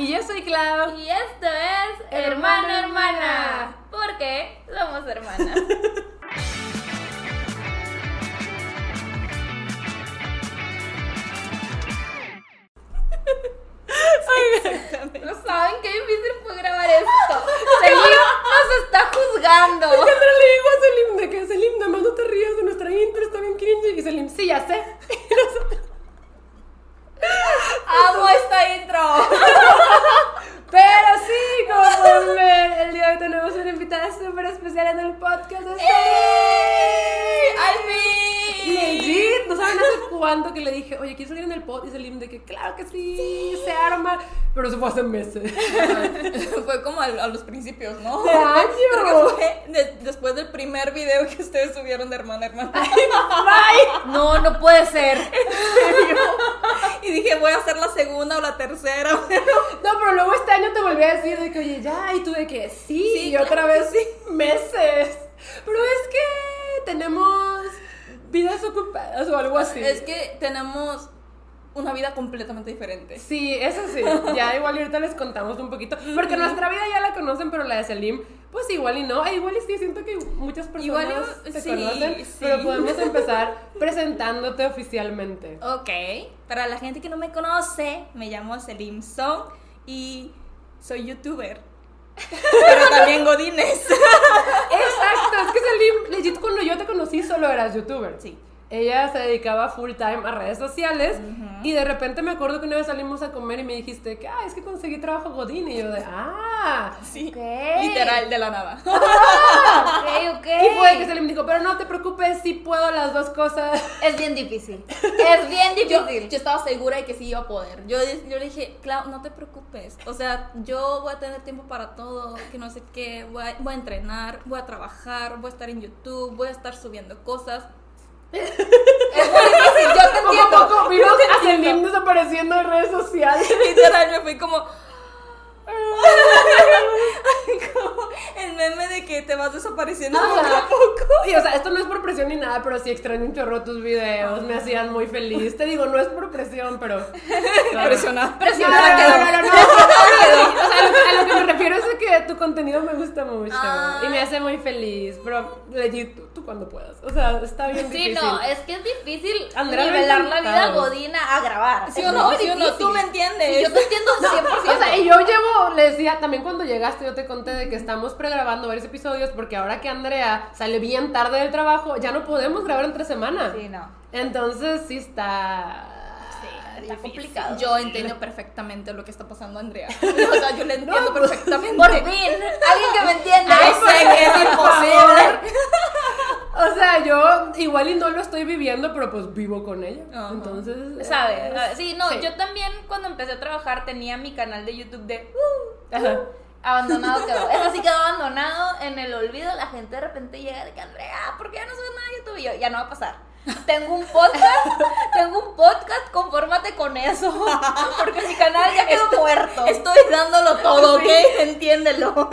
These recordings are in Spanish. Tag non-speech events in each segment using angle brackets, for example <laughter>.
Y yo soy Clau. Y esto es Hermano Hermana. Porque somos hermanas. <laughs> No saben qué difícil fue grabar <laughs> esto. Selim nos está juzgando. Y Andrea le digo a Selim de que Selim, nada más no te rías de nuestra intro, está bien cringe. Y Selim, sí, ya sé. <laughs> Amo esta intro. Pero sí, como pueden ver, el día de hoy tenemos una invitada en el podcast. de ¡Ey! ¡Al fin! Legit, no saben hace cuánto que le dije, oye, ¿quieres salir en el pod? Y Selim de que, claro que sí, se arma. Pero eso fue hace meses. <laughs> Fue como a, a los principios, ¿no? ¡De año! Creo que fue de- después del primer video que ustedes subieron de hermana hermana. No, no puede ser. <laughs> <laughs> Y dije, voy a hacer la segunda o la tercera. <laughs> pero- No, pero luego este año te volví a decir de que, oye, ya, y tú de que sí, Sí, y otra claro vez que meses. Pero es que tenemos vidas ocupadas o algo así. Es que tenemos una vida completamente diferente. Sí, eso sí. Ya igual ahorita les contamos un poquito. Porque nuestra vida ya la conocen, pero la de Selim, pues igual y no. Ah, igual y sí, siento que muchas personas Igual y- te sí, conocen. sí. Pero podemos empezar <laughs> presentándote oficialmente. Ok, para la gente que no me conoce, me llamo Selim Song y soy youtuber. <laughs> Pero también Godines. Exacto, es que Selim, legit, cuando yo te conocí solo eras youtuber. Sí. Ella se dedicaba full time a redes sociales y de repente me acuerdo que una vez salimos a comer y me dijiste que, ah, es que conseguí trabajo Godín y yo de, ah. Sí. Ok. Literal, de la nada. <laughs> Ok, ok. Y fue que Selim dijo, pero no te preocupes, sí puedo las dos cosas. Es bien difícil. <laughs> Es bien Yo, difícil. yo estaba segura de que sí iba a poder. Yo, yo le dije, Clau, no te preocupes. O sea, yo voy a tener tiempo para todo, que no sé qué. Voy a, voy a entrenar, voy a trabajar, voy a estar en YouTube, voy a estar subiendo cosas. Es muy difícil, yo te Poco a entiendo. poco vimos a Selim desapareciendo en redes sociales. <laughs> Literal, me fui como. <laughs> como el meme de que te vas desapareciendo poco a poco. Sí, o sea, esto no es por presión ni nada, pero sí extraño un chorro tus videos, me hacían muy feliz. Te digo, no es por presión, pero... <laughs> Presionada. No, Presionada no, no, no, no, no, no. O sea, <laughs> a lo, que- me refiero es que tu contenido me gusta mucho Ah. y me hace muy feliz, pero legit, tú, tú cuando puedas. O sea, está bien Sí, difícil. no, es que es difícil nivelar la vida godina a grabar. ¿Sí o no? ¿Sí o no? Tú me entiendes. Sí, yo te entiendo <laughs> 100%. O sea, y yo llevo, le decía, también cuando llegaste yo te conté de que estamos pregrabando varios episodios porque ahora que Andrea sale bien tarde del trabajo, ya no podemos grabar entre semana. Sí, no. Entonces sí está... Está complicado. Yo entiendo perfectamente lo que está pasando, Andrea. <laughs> O sea, yo le entiendo perfectamente. Por fin, alguien que me entienda. Ay, sé que es imposible. O sea, yo igual y no lo estoy viviendo, pero pues vivo con ella. Ajá. Entonces... ¿Sabes? es- Sí, no, sí. yo también cuando empecé a trabajar tenía mi canal de YouTube de uh, Ajá. Abandonado quedó. Eso sí quedó abandonado en el olvido. La gente de repente llega de que Andrea, ¿por qué ya no subes nada a YouTube? Y yo, ya no va a pasar. Tengo un podcast, tengo un podcast, confórmate con eso. Porque mi canal ya quedó muerto. Estoy dándolo todo, ¿ok? Entiéndelo.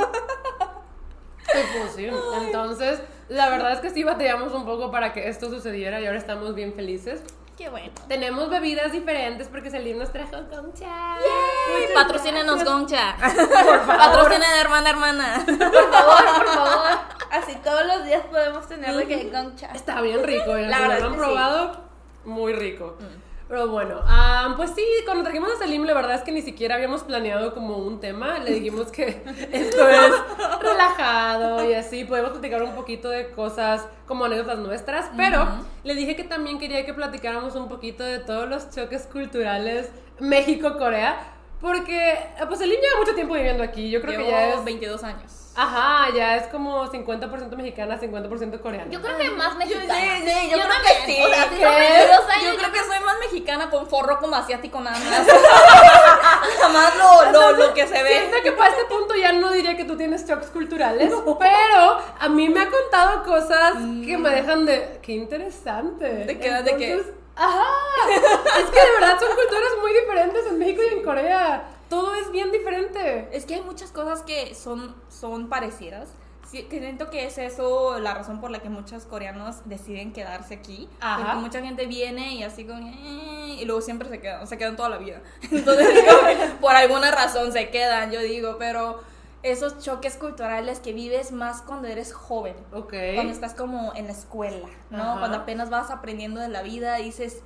Sí, pues sí. Entonces, la verdad es que sí batallamos un poco para que esto sucediera y ahora estamos bien felices. Qué bueno. Tenemos bebidas diferentes porque Salim nos trajo concha. Muchas Patrocínenos, <laughs> favor. Patrocinen hermana, hermana. Por favor, por favor. Así todos los días podemos tener de que concha. Está bien rico, ¿eh? La verdad lo han sí. probado, muy rico. Pero bueno, ah, pues sí, cuando trajimos a Salim, la verdad es que ni siquiera habíamos planeado como un tema. Le dijimos que <laughs> esto es relajado y así, podemos platicar un poquito de cosas como anécdotas nuestras, pero le dije que también quería que platicáramos un poquito de todos los choques culturales México-Corea, porque eh, pues Salim lleva mucho tiempo viviendo aquí, yo creo que ya es... 22 años. Ajá, ya es como 50% mexicana, 50% coreana. Yo creo que más Yo, mexicana. sí, sí, yo, creo también. que sí. O sea, sí, ¿Qué? son 22 años, yo yo creo que soy más mexicana con forro como asiático nada más. <laughs> Jamás lo, lo, lo que se ve. Siento que para este punto ya no diría que tú tienes shocks culturales, pero a mí me ha contado cosas que me dejan de... ¡Qué interesante! ¿De qué? ¿De qué? Entonces, ¡Ajá! Es que de verdad son culturas muy diferentes en México y en Corea. Todo es bien diferente. Es que hay muchas cosas que son, son parecidas. sí, que siento que es eso la razón por la que muchos coreanos deciden quedarse aquí. Ajá. Porque mucha gente viene y así con... "Eh", y luego siempre se quedan, se quedan toda la vida. <laughs> Entonces, digo, por alguna razón se quedan, yo digo, pero esos choques culturales que vives más cuando eres joven. Ok. Cuando estás como en la escuela, ¿no? Ajá. Cuando apenas vas aprendiendo de la vida dices,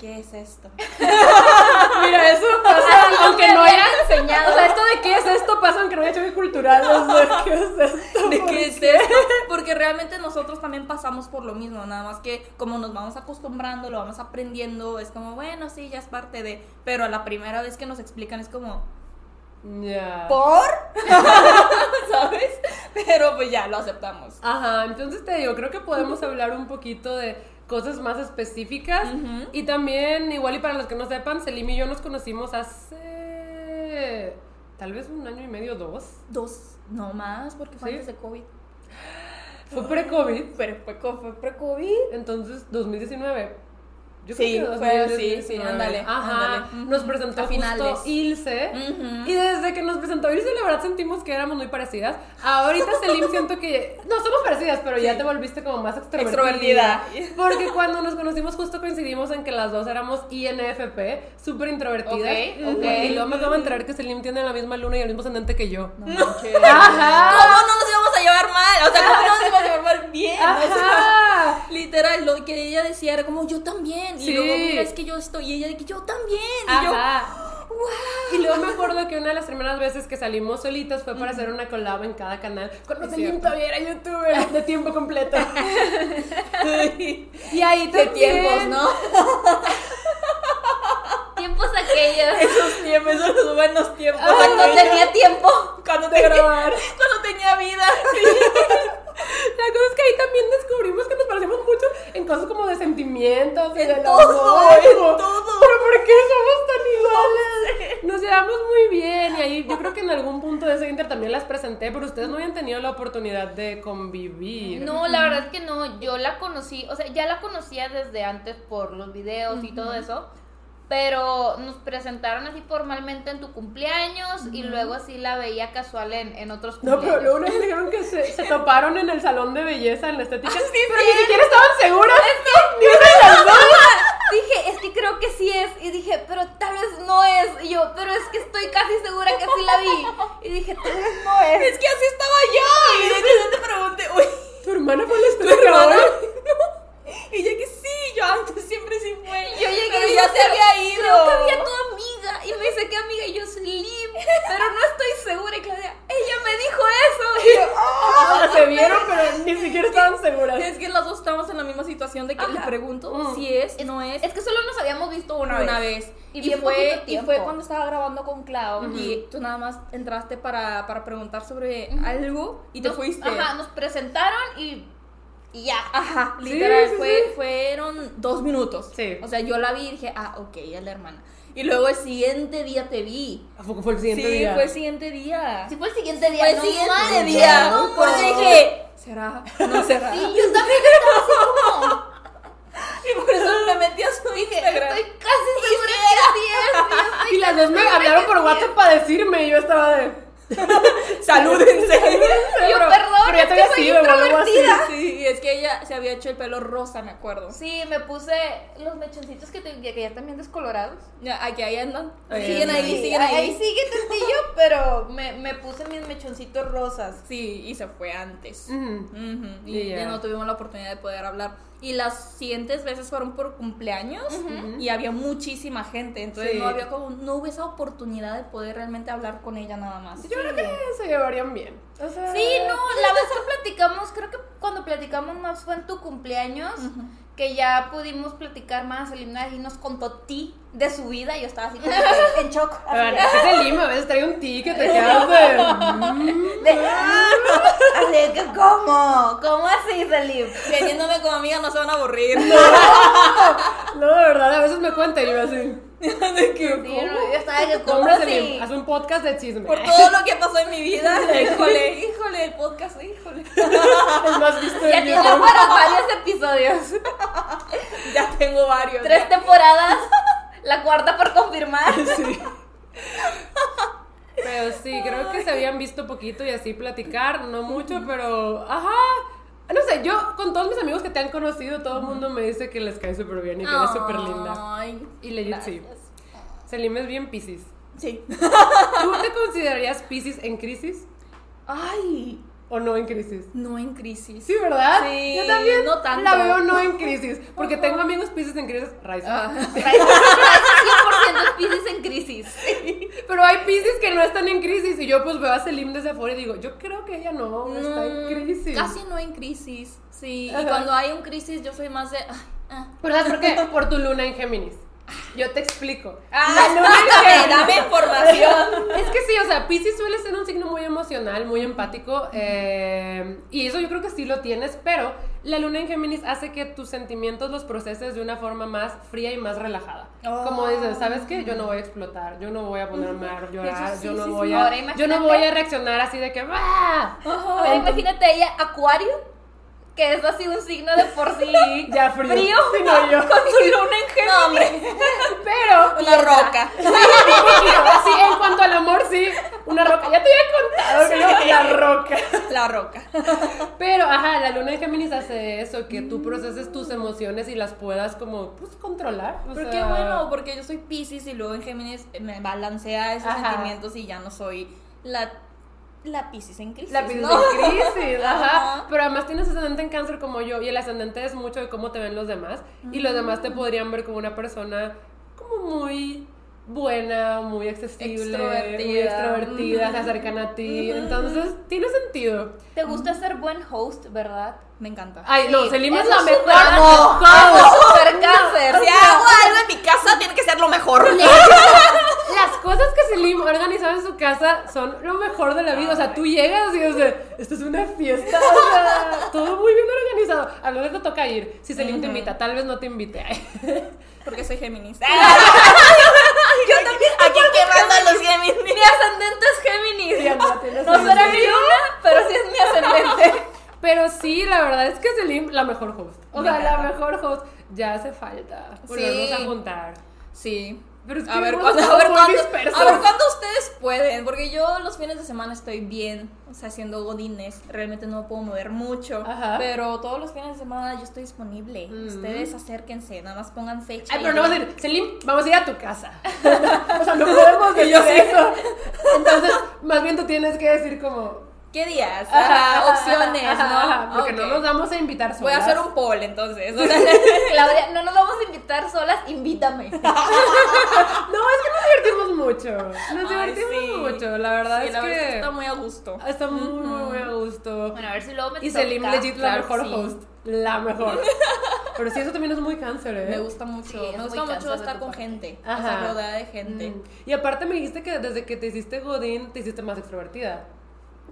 ¿qué es esto? <laughs> Mira, eso pasa aunque no haya enseñado. O sea, esto de qué es esto pasa aunque no haya choque cultural. O sea, <laughs> ¿qué es esto? ¿De ¿Por qué es esto? <laughs> Porque realmente nosotros también pasamos por lo mismo, nada más que como nos vamos acostumbrando, lo vamos aprendiendo, es como, bueno, sí, ya es parte de, pero a la primera vez que nos explican es como. ¿por? ¿Sabes? Pero pues ya, lo aceptamos. Ajá, entonces te digo, creo que podemos hablar un poquito de cosas más específicas. Y también, igual y para los que no sepan, Selim y yo nos conocimos hace tal vez un año y medio, dos. Dos, no más, porque fue ¿Sí? antes de COVID. Fue pre-COVID, Pero fue, fue pre-COVID. entonces 2019. Yo Sí, creo que fue- 2019. sí, sí, ándale, Ajá, nos presentó A finales. justo Ilse. Y desde que nos presentó Ilse, la verdad sentimos que éramos muy parecidas. Ahorita, Selim, siento que. No somos parecidas, pero ya te volviste como más extrovertida. Extrovertida. Porque cuando nos conocimos, justo coincidimos en que las dos éramos INFP, súper introvertidas. Ok, ok. Y luego me acabo de enterar que Selim tiene la misma luna y el mismo ascendente que yo. No. Ajá. ¿Cómo no nos íbamos a llevar mal? O sea, ¿cómo no nos íbamos a llevar mal bien? O sea, Ajá. literal, lo que ella decía era como yo también. Sí. Y luego, mira, es que yo estoy. Y ella de que yo también. Y yo, wow. Y luego me acuerdo que una de las primeras veces que salimos solitas fue para hacer una collab en cada canal. Cuando cierto. todavía era youtuber <laughs> de tiempo completo. <laughs> y ahí De tiempos, ¿no? <laughs> Tiempos aquellos. <laughs> Esos tiempos, esos buenos tiempos. Cuando aquellos. tenía tiempo. Cuando de tenía, grabar. <laughs> cuando tenía vida. <laughs> La cosa es que ahí también descubrimos que nos parecemos mucho en cosas como de sentimientos En del todo, amor, en como, todo. Pero ¿por qué somos tan iguales? Nos llevamos muy bien y ahí yo creo que en algún punto de ese inter también las presenté, pero ustedes no habían tenido la oportunidad de convivir. No, la verdad es que no. Yo la conocí, o sea, ya la conocía desde antes por los videos y todo eso. Pero nos presentaron así formalmente en tu cumpleaños y luego así la veía casual en, en otros No, cumpleaños. pero luego nos dijeron que se, se <laughs> toparon en el salón de belleza, en la estética, pero ni siquiera estaban seguras. <laughs> Ni una de las dos. <laughs> Dije, es que creo que sí es. Y dije, pero tal vez no es. Y yo, pero es que estoy casi segura que sí la vi. Y dije, tal vez no es. Es que así estaba yo. Y yo te pregunté, uy, Tu hermana fue la ¿tu estética hoy. Y yo que sí, yo antes siempre sí fue. Yo llegué pero y ya se había ido. Creo que había tu amiga. Y me dice, ¿qué amiga? Y yo, Slim. Pero no estoy segura. Y Claudia, ella me dijo eso. <laughs> Y yo, <laughs> O sea, se vieron, pero ni siquiera estaban seguras. Es que las dos estamos en la misma situación de que le Ajá. pregunto Mm. si es, no es. Es que solo nos habíamos visto una, una vez. vez. Y Y, fue, y fue cuando estaba grabando con Clau y tú nada más entraste para, para preguntar sobre algo y te Nos- fuiste. Ajá, nos presentaron y, y ya. Ajá, literal, sí, fue, sí. fueron dos minutos. Sí. O sea, yo la vi y dije, ah, ok, es la hermana. Y luego el siguiente día te vi. ¿A poco fue el siguiente sí, día? fue el siguiente día. Sí, fue el siguiente día. fue el no siguiente día. no Por eso manches. dije, ¿será? ¿No <laughs> será? Sí, yo también estaba así como. <laughs> Y por eso me metí a su Dije, Instagram. estoy casi segura que sí <laughs> es. y las dos me hablaron por sí WhatsApp para decirme y yo estaba de... <laughs> Salúdense. Yo, perdón, pero ya es te que había soy sido, algo así. introvertida. Sí, es que ella se había hecho el pelo rosa, me acuerdo. Sí, me puse los mechoncitos que, te- que ya también descolorados. Ya, aquí ahí andan. Ahí siguen andan. ahí, Sí, siguen ahí. Ahí sigue tantillo, <laughs> pero me, me puse mis mechoncitos rosas. Sí, y se fue antes. Ujú. Ujú, Y Y ya. ya no tuvimos la oportunidad de poder hablar. Y las siguientes veces fueron por cumpleaños y había muchísima gente. Entonces Sí. no había como, no hubo esa oportunidad de poder realmente hablar con ella nada más. Yo creo que se llevarían bien. O sea, Sí, no, la <laughs> vez que platicamos, creo que cuando platicamos más fue en tu cumpleaños, que ya pudimos platicar más. Elina y nos contó ti de su vida y yo estaba así como <laughs> en shock. así Bueno, de- es el lima, a veces trae un ti que te quedas de... <laughs> mm. de, que, ¿cómo? ¿Cómo así, Salim? Teniéndome como amiga no se van a aburrir. No, <laughs> de verdad, a veces me cuenta y yo así... de que, Sí, no, yo estaba de que, ¿cómo Hombre, así? Selim, haz un podcast de chisme. por <laughs> todo lo que pasó en mi vida. híjole, híjole, el podcast, híjole. <laughs> Es más visto Ya YouTube. para varios episodios. Ya tengo varios. Tres temporadas, la cuarta por confirmar. Sí. Creo, sí, creo que se habían visto poquito y así platicar, no mucho, pero ajá. No sé, yo con todos mis amigos que te han conocido, todo el mundo me dice que les cae súper bien y que eres súper linda. Y legit sí. Selim es bien Pisces. Sí. ¿Tú te considerarías Pisces en crisis Ay, o no en crisis? no en crisis. Sí, ¿verdad? Sí, Yo también no tanto. la veo no en crisis, porque tengo amigos Pisces en crisis, Raiza. Ah. <laughs> 100% Pisces en crisis. <laughs> Pero hay Pisces que no están en crisis y yo pues veo a Selim desde afuera y digo, yo creo que ella no, está en crisis. Casi no en crisis. Sí, Ajá. y cuando hay un crisis yo soy más de. ah. ¿Pero sabes <laughs> por qué? Por tu luna en Géminis. Yo te explico. Ah, La luna en Dame, dame información. Es que sí, o sea, Pisces suele ser un signo muy emocional, muy empático, eh, y eso yo creo que sí lo tienes, pero la luna en Géminis hace que tus sentimientos los proceses de una forma más fría y más relajada. Oh. Como dices, ¿sabes qué? Yo no voy a explotar, yo no voy a ponerme a llorar, sí, yo no sí, voy sí. a, yo no voy a reaccionar así de que ¡ah! Ahora imagínate ella, Acuario, que es así un signo de por sí. <laughs> Ya frío. Frío. Sí, <laughs> no, yo. Con su luna en Géminis. No, hombre, <laughs> Pero una roca. Sí, un poquito. Sí, en cuanto al amor, sí, una roca. Ya te había contado que yo, la roca. La roca. Pero, ajá, la luna en Géminis hace eso, que tú proceses tus emociones y las puedas como, pues, controlar. o Pero sea, qué bueno, porque yo soy Pisces y luego en Géminis me balancea esos Ajá. sentimientos y ya no soy la, la Pisces en crisis. La Piscis ¿no? en crisis, <laughs> ajá. Ajá. Pero además tienes ascendente en cáncer como yo y el ascendente es mucho de cómo te ven los demás y los demás te podrían ver como una persona como muy buena, muy accesible, muy Extrovertida. extrovertida, se acercan a ti. Entonces, tiene sentido. Te gusta ser buen host, ¿verdad? Me encanta. Ay, no, Sí, Selim es la mejor. súper amo. Super cáncer. <laughs> Si hago algo en mi casa, tiene que ser lo mejor. <laughs> Cosas que Selim ha organizado en su casa son lo mejor de la vida. O sea, tú llegas y, sea, esto es una fiesta. O sea, todo muy bien organizado. A lo que te toca ir. Si Selim te invita, tal vez no te invite. <laughs> Porque soy Géminis. Yo también. Aquí quemando a los Géminis. Mi ascendente es Géminis. Sí, No será mi luna, pero sí es mi ascendente. Pero sí, la verdad es que Selim, la mejor host. O sea, la mejor host. Ya hace falta volvernos Sí. a juntar. Sí. Pero es que a ver, estado a, ver dispersos. a ver cuándo ustedes pueden, porque yo los fines de semana estoy bien, o sea, haciendo godines, realmente no me puedo mover mucho, Ajá. pero todos los fines de semana yo estoy disponible. Mm. Ustedes acérquense, nada más pongan fecha. Ay, pero no yo- vas a decir, Selim, vamos a ir a tu casa. <laughs> o sea, no podemos decir eso. Entonces, más bien tú tienes que decir como... ¿Qué días? Ajá, opciones, ajá, ¿no? ajá, porque no nos vamos a invitar solas. Voy a hacer un poll entonces. o sea, <laughs> Claudia, no nos vamos a invitar solas, invítame. <laughs> No, es que nos divertimos mucho. Nos Ay, divertimos sí. mucho. La verdad sí, es la verdad es que que está muy a gusto. está muy, muy, muy a gusto. Bueno, a ver si luego me Y Selim legit la claro mejor que sí. host. La mejor. <laughs> Pero sí, eso también es muy cáncer, ¿eh? Me gusta mucho, me gusta mucho estar con parte. gente, Ajá. estar rodeada de gente. Mm. Y aparte me dijiste que desde que te hiciste Godín, te hiciste más extrovertida.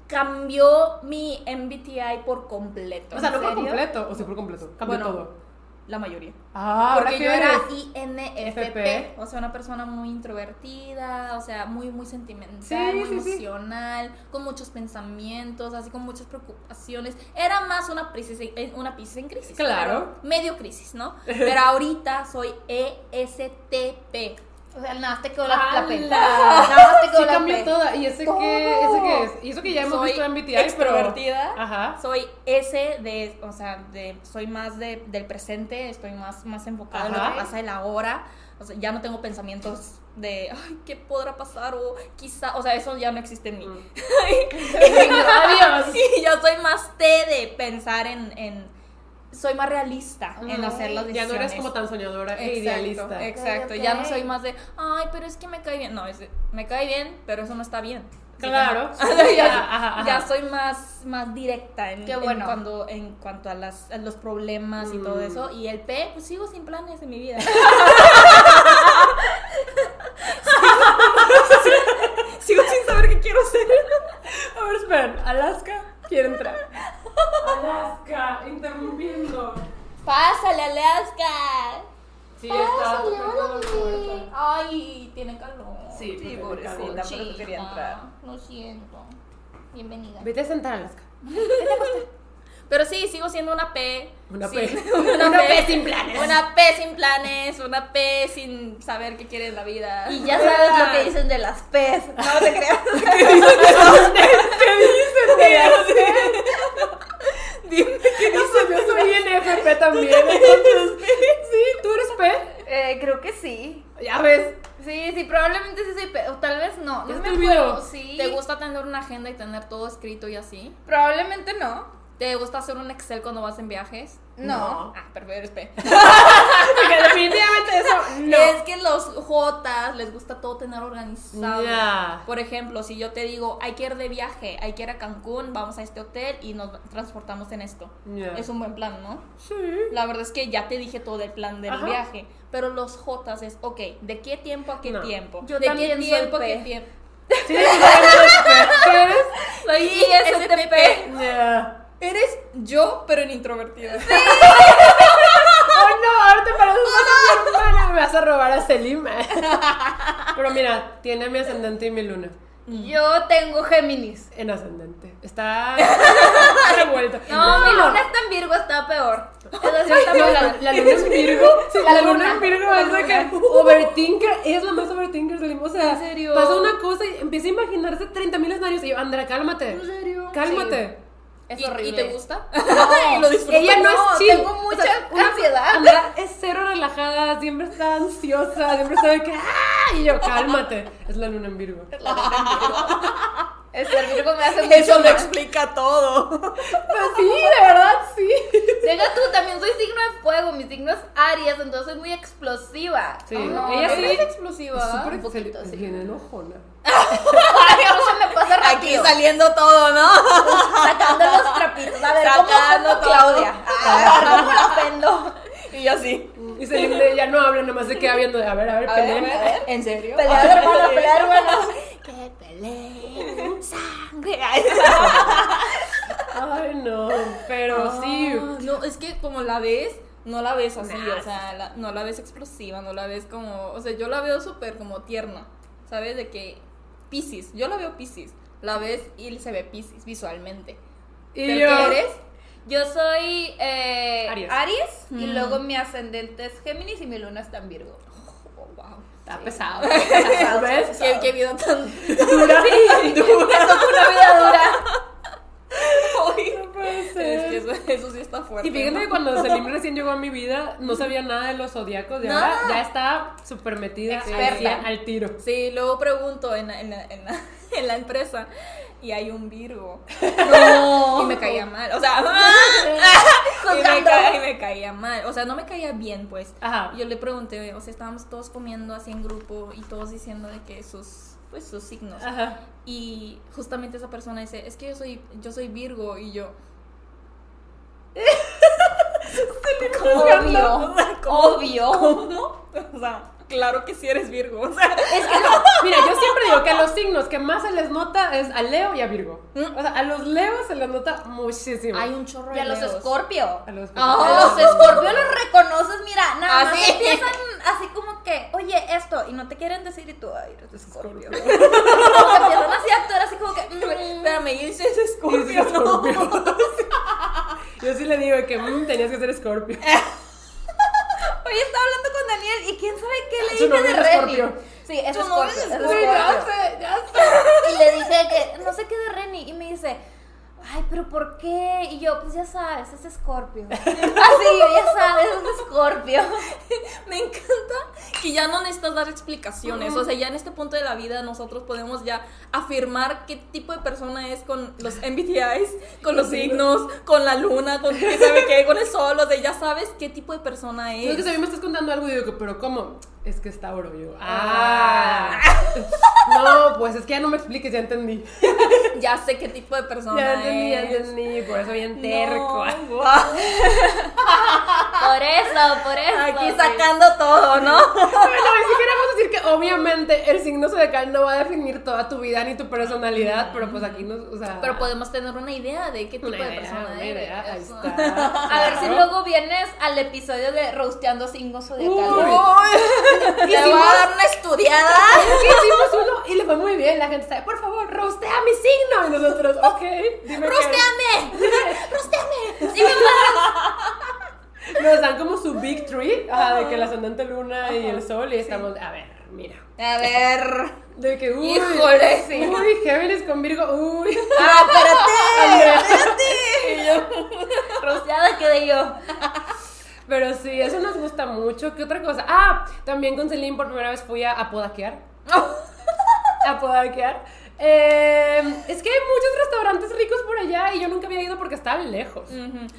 Cambió mi MBTI por completo. O sea, no ¿En por serio? completo, o sí por completo. Cambió Bueno, todo. La mayoría. Ah, ¿ahora Porque yo era INFP, FP. o sea, una persona muy introvertida, o sea, muy, muy sentimental, Sí, muy sí, sí. emocional, con muchos pensamientos, así con muchas preocupaciones. Era más una crisis, una crisis en crisis. Claro. pero Medio crisis, ¿no? <laughs> Pero ahorita soy ESTP. O sea, nada más te quedó la, la. Nada más te quedó Sí la cambió P. todo. ¿Y ese qué, ese qué es? Y eso que ya hemos soy visto en pero... extrovertida. Ajá. Soy S de, o sea, de, soy más de, del presente, estoy más, más enfocada en lo que pasa el ahora. O sea, ya no tengo pensamientos de, ay, ¿qué podrá pasar? O quizá, o sea, eso ya no existe en mí. Mm. <laughs> Adiós. <laughs> Y yo soy más T de pensar en, en soy más realista en hacer las Ya decisiones. no eres como tan soñadora e idealista. Exacto, ya no soy más de, ay, pero es que me cae bien. No, es de, me cae bien, pero eso no está bien. Claro. <laughs> ya, ajá, ajá. ya soy más, más directa en, Qué en bueno. cuando, en cuanto a, las, a los problemas y todo Mm. eso. Y el P, pues sigo sin planes en mi vida. <laughs> sigo sin saber qué quiero hacer. A ver, esperen. Alaska quiere entrar. Alaska, interrumpiendo. Pásale, Alaska. Sí, está Pásale. Ay, tiene calor. Sí, porque tiene pobrecita, por eso quería entrar. Lo siento. Bienvenida. Vete a sentar, Alaska. Pero sí, sigo siendo una P. Una Sí, P. <laughs> Una, <laughs> Una P, P sin planes. Una P sin planes, una P sin saber qué quiere en la vida. Y ya sabes lo que dicen de las pez. No te creas. Dime qué dices, yo soy INFP también. <laughs> Entonces, sí, tú eres P. Eh, creo que sí. Ya ves. Sí, sí, probablemente sí soy pe- o tal vez no. No me acuerdo, sí. ¿Te gusta tener una agenda y tener todo escrito y así? Probablemente no. ¿Te gusta hacer un Excel cuando vas en viajes? No. Ah, pero eres P. Porque definitivamente eso no. Es que los Jotas les gusta todo tener organizado. Ya. Por ejemplo, si yo te digo, hay que ir de viaje, hay que ir a Cancún, vamos a este hotel y nos transportamos en esto. Ya. Es un buen plan, ¿no? Sí. La verdad es que ya te dije todo el plan del Ajá. viaje. Pero los Jotas es, ok, ¿de qué tiempo a qué No. tiempo? Yo ¿De también qué soy tiempo a qué tiempo? Sí. Soy ISTP. <laughs> Ya. Eres yo, pero en introvertida. <laughs> Oh no, ahorita para eso a mi hermana. Me vas a robar a Selim. <laughs> Pero mira, tiene mi ascendente y mi luna. Yo tengo Géminis. En ascendente. Está <laughs> revuelto. No, mi luna está en Virgo, está peor. Sí Sí, está no, la, la luna es Virgo. Sí, La la, luna, luna. en Virgo es de que luna. overthinker. Es la más overthinker del. O sea, ¿En serio? pasa una cosa y empieza a imaginarse 30 mil escenarios. Y yo, Andrea, cálmate. ¿En serio? Cálmate. Es ¿Y, horrible. ¿Y te gusta? <laughs> No, ¿Y lo? Ella no, No, es chill. tengo mucha una- ansiedad. Andrea es cero relajada, siempre está ansiosa, siempre de que ¡ah! Y yo, cálmate. Es la luna en Virgo. <laughs> El ser Virgo me hace mucho Eso lo mal. explica todo. Pues sí, de verdad, sí. Deja tú, también soy signo de fuego, mi signo es Aries, entonces soy muy explosiva. Sí, No, ella ¿no sí. eres explosiva. Es súper Un poquito, sí. Bien enojona. Ay, no se me pasa Aquí rápido. saliendo todo, ¿no? Sacando los trapitos. A ver, Sacando ¿cómo todo. Claudia? A ver, ¿cómo la ofendo? Y yo así. Y Selim de- ya no habla, nomás se queda viendo de, a ver, a ver, A ver, a ver. ¿En serio? Pelea de hermano, pelea de hermano. <laughs> Que peleen sangre. <laughs> Ay, no, pero sí. No, es que como la ves, no la ves así, Nah. o sea, la- no la ves explosiva, no la ves como, o sea, yo la veo súper como tierna, ¿sabes? De que Pisces, yo la veo Pisces, la ves y se ve Pisces visualmente. Y ¿Pero yo. qué eres? Yo soy eh, Aries. y Mm. luego mi ascendente es Géminis y mi luna está en Virgo. <laughs> Está pesado. pesado. ¿Qué, qué vida tan Dura. <laughs> <laughs> Dura. Una vida dura. Ay, No puede Es ser. que eso, eso sí está fuerte. Y fíjense que cuando Selim recién llegó a mi vida, no sabía nada de los zodiacos. De ahora ya está súper metida al al tiro. Sí, luego pregunto en la, en la, en la, en la empresa y hay un Virgo. No. <laughs> Y me caía mal. O sea, <laughs> y me, Juzgando. ca- y me caía mal. O sea, no me caía bien, pues. Ajá. Yo le pregunté, o sea, estábamos todos comiendo así en grupo y todos diciendo de que sus, pues, sus signos. Ajá. Y justamente esa persona dice, es que yo soy, yo soy Virgo y yo. <laughs> Obvio. Obvio. ¿Cómo? O sea, claro que sí eres Virgo. O sea, Es que no, mira, yo siempre digo que a los signos que más se les nota es a Leo y a Virgo. O sea, a los Leos se les nota muchísimo. hay un chorro Y a de los Leos. Scorpio. A los Ah. A los Scorpio los reconoces, mira, nada ¿Ah, más sí? empiezan así como que, oye, esto, y no te quieren decir y tú, ay, eres de Scorpio. Scorpio. <laughs> Como que empiezan así a actuar así como que, mm, Espérame, y ese es Sí, sí, Scorpio. Scorpio. <laughs> Yo sí le digo que mm, tenías que ser Scorpio. <laughs> Oye, estaba hablando con Daniel y quién sabe qué le Su dije de. Scorpio. Sí, es Scorpio. es Scorpio. Scorpio. sé, ya sé. Y le dije que no sé qué de Reni y me dice, ay, pero ¿por qué? Y yo, pues ya sabes, es Scorpio. <laughs> Así, yo, ya sabes, es Scorpio. <laughs> Me encanta que ya no necesitas dar explicaciones. O sea, ya en este punto de la vida nosotros podemos ya afirmar qué tipo de persona es con los MBTIs, con los signos, con la luna, con qué sabe qué, con el sol. O sea, ya sabes qué tipo de persona Es que es. si a mí me estás contando algo y digo, que, pero ¿cómo? Es que está oro yo. Ah. No, pues es que ya no me expliques, ya entendí. <laughs> Ya sé qué tipo de persona Ya entendí, ya es. entendí. Por eso bien terco. No. <laughs> Por eso, por eso. Aquí sí. sacando todo, ¿no? <laughs> Bueno, y si queremos decir que obviamente el signo zodiacal no va a definir toda tu vida ni tu personalidad, pero pues aquí nos, o sea... Pero podemos tener una idea de qué tipo de persona una eres. idea, ahí está. A ver si luego vienes al episodio de Rosteando Signos Zodiacales. <laughs> Uy. Te voy a dar una estudiada. <laughs> Hicimos uno y le fue muy bien. la gente está, por favor, rostea mi signo. Y nosotros, ok, dime ¡Rosteame! <laughs> ¡Rosteame! Dime más. Nos dan como su big tree, ajá, de que la ascendente luna y el sol, y estamos, a ver, mira. A ver. De que, uy, Híjole, sí. uy, Géminis con Virgo, uy. ¡Ah, Andrea. espérate! Y yo, Rociada quedé yo. Pero sí, eso nos gusta mucho. ¿Qué otra cosa? Ah, también con Celine por primera vez fui a, a podaquear. <laughs> a podaquear. Eh, es que hay muchos restaurantes ricos por allá y yo nunca había ido porque está lejos.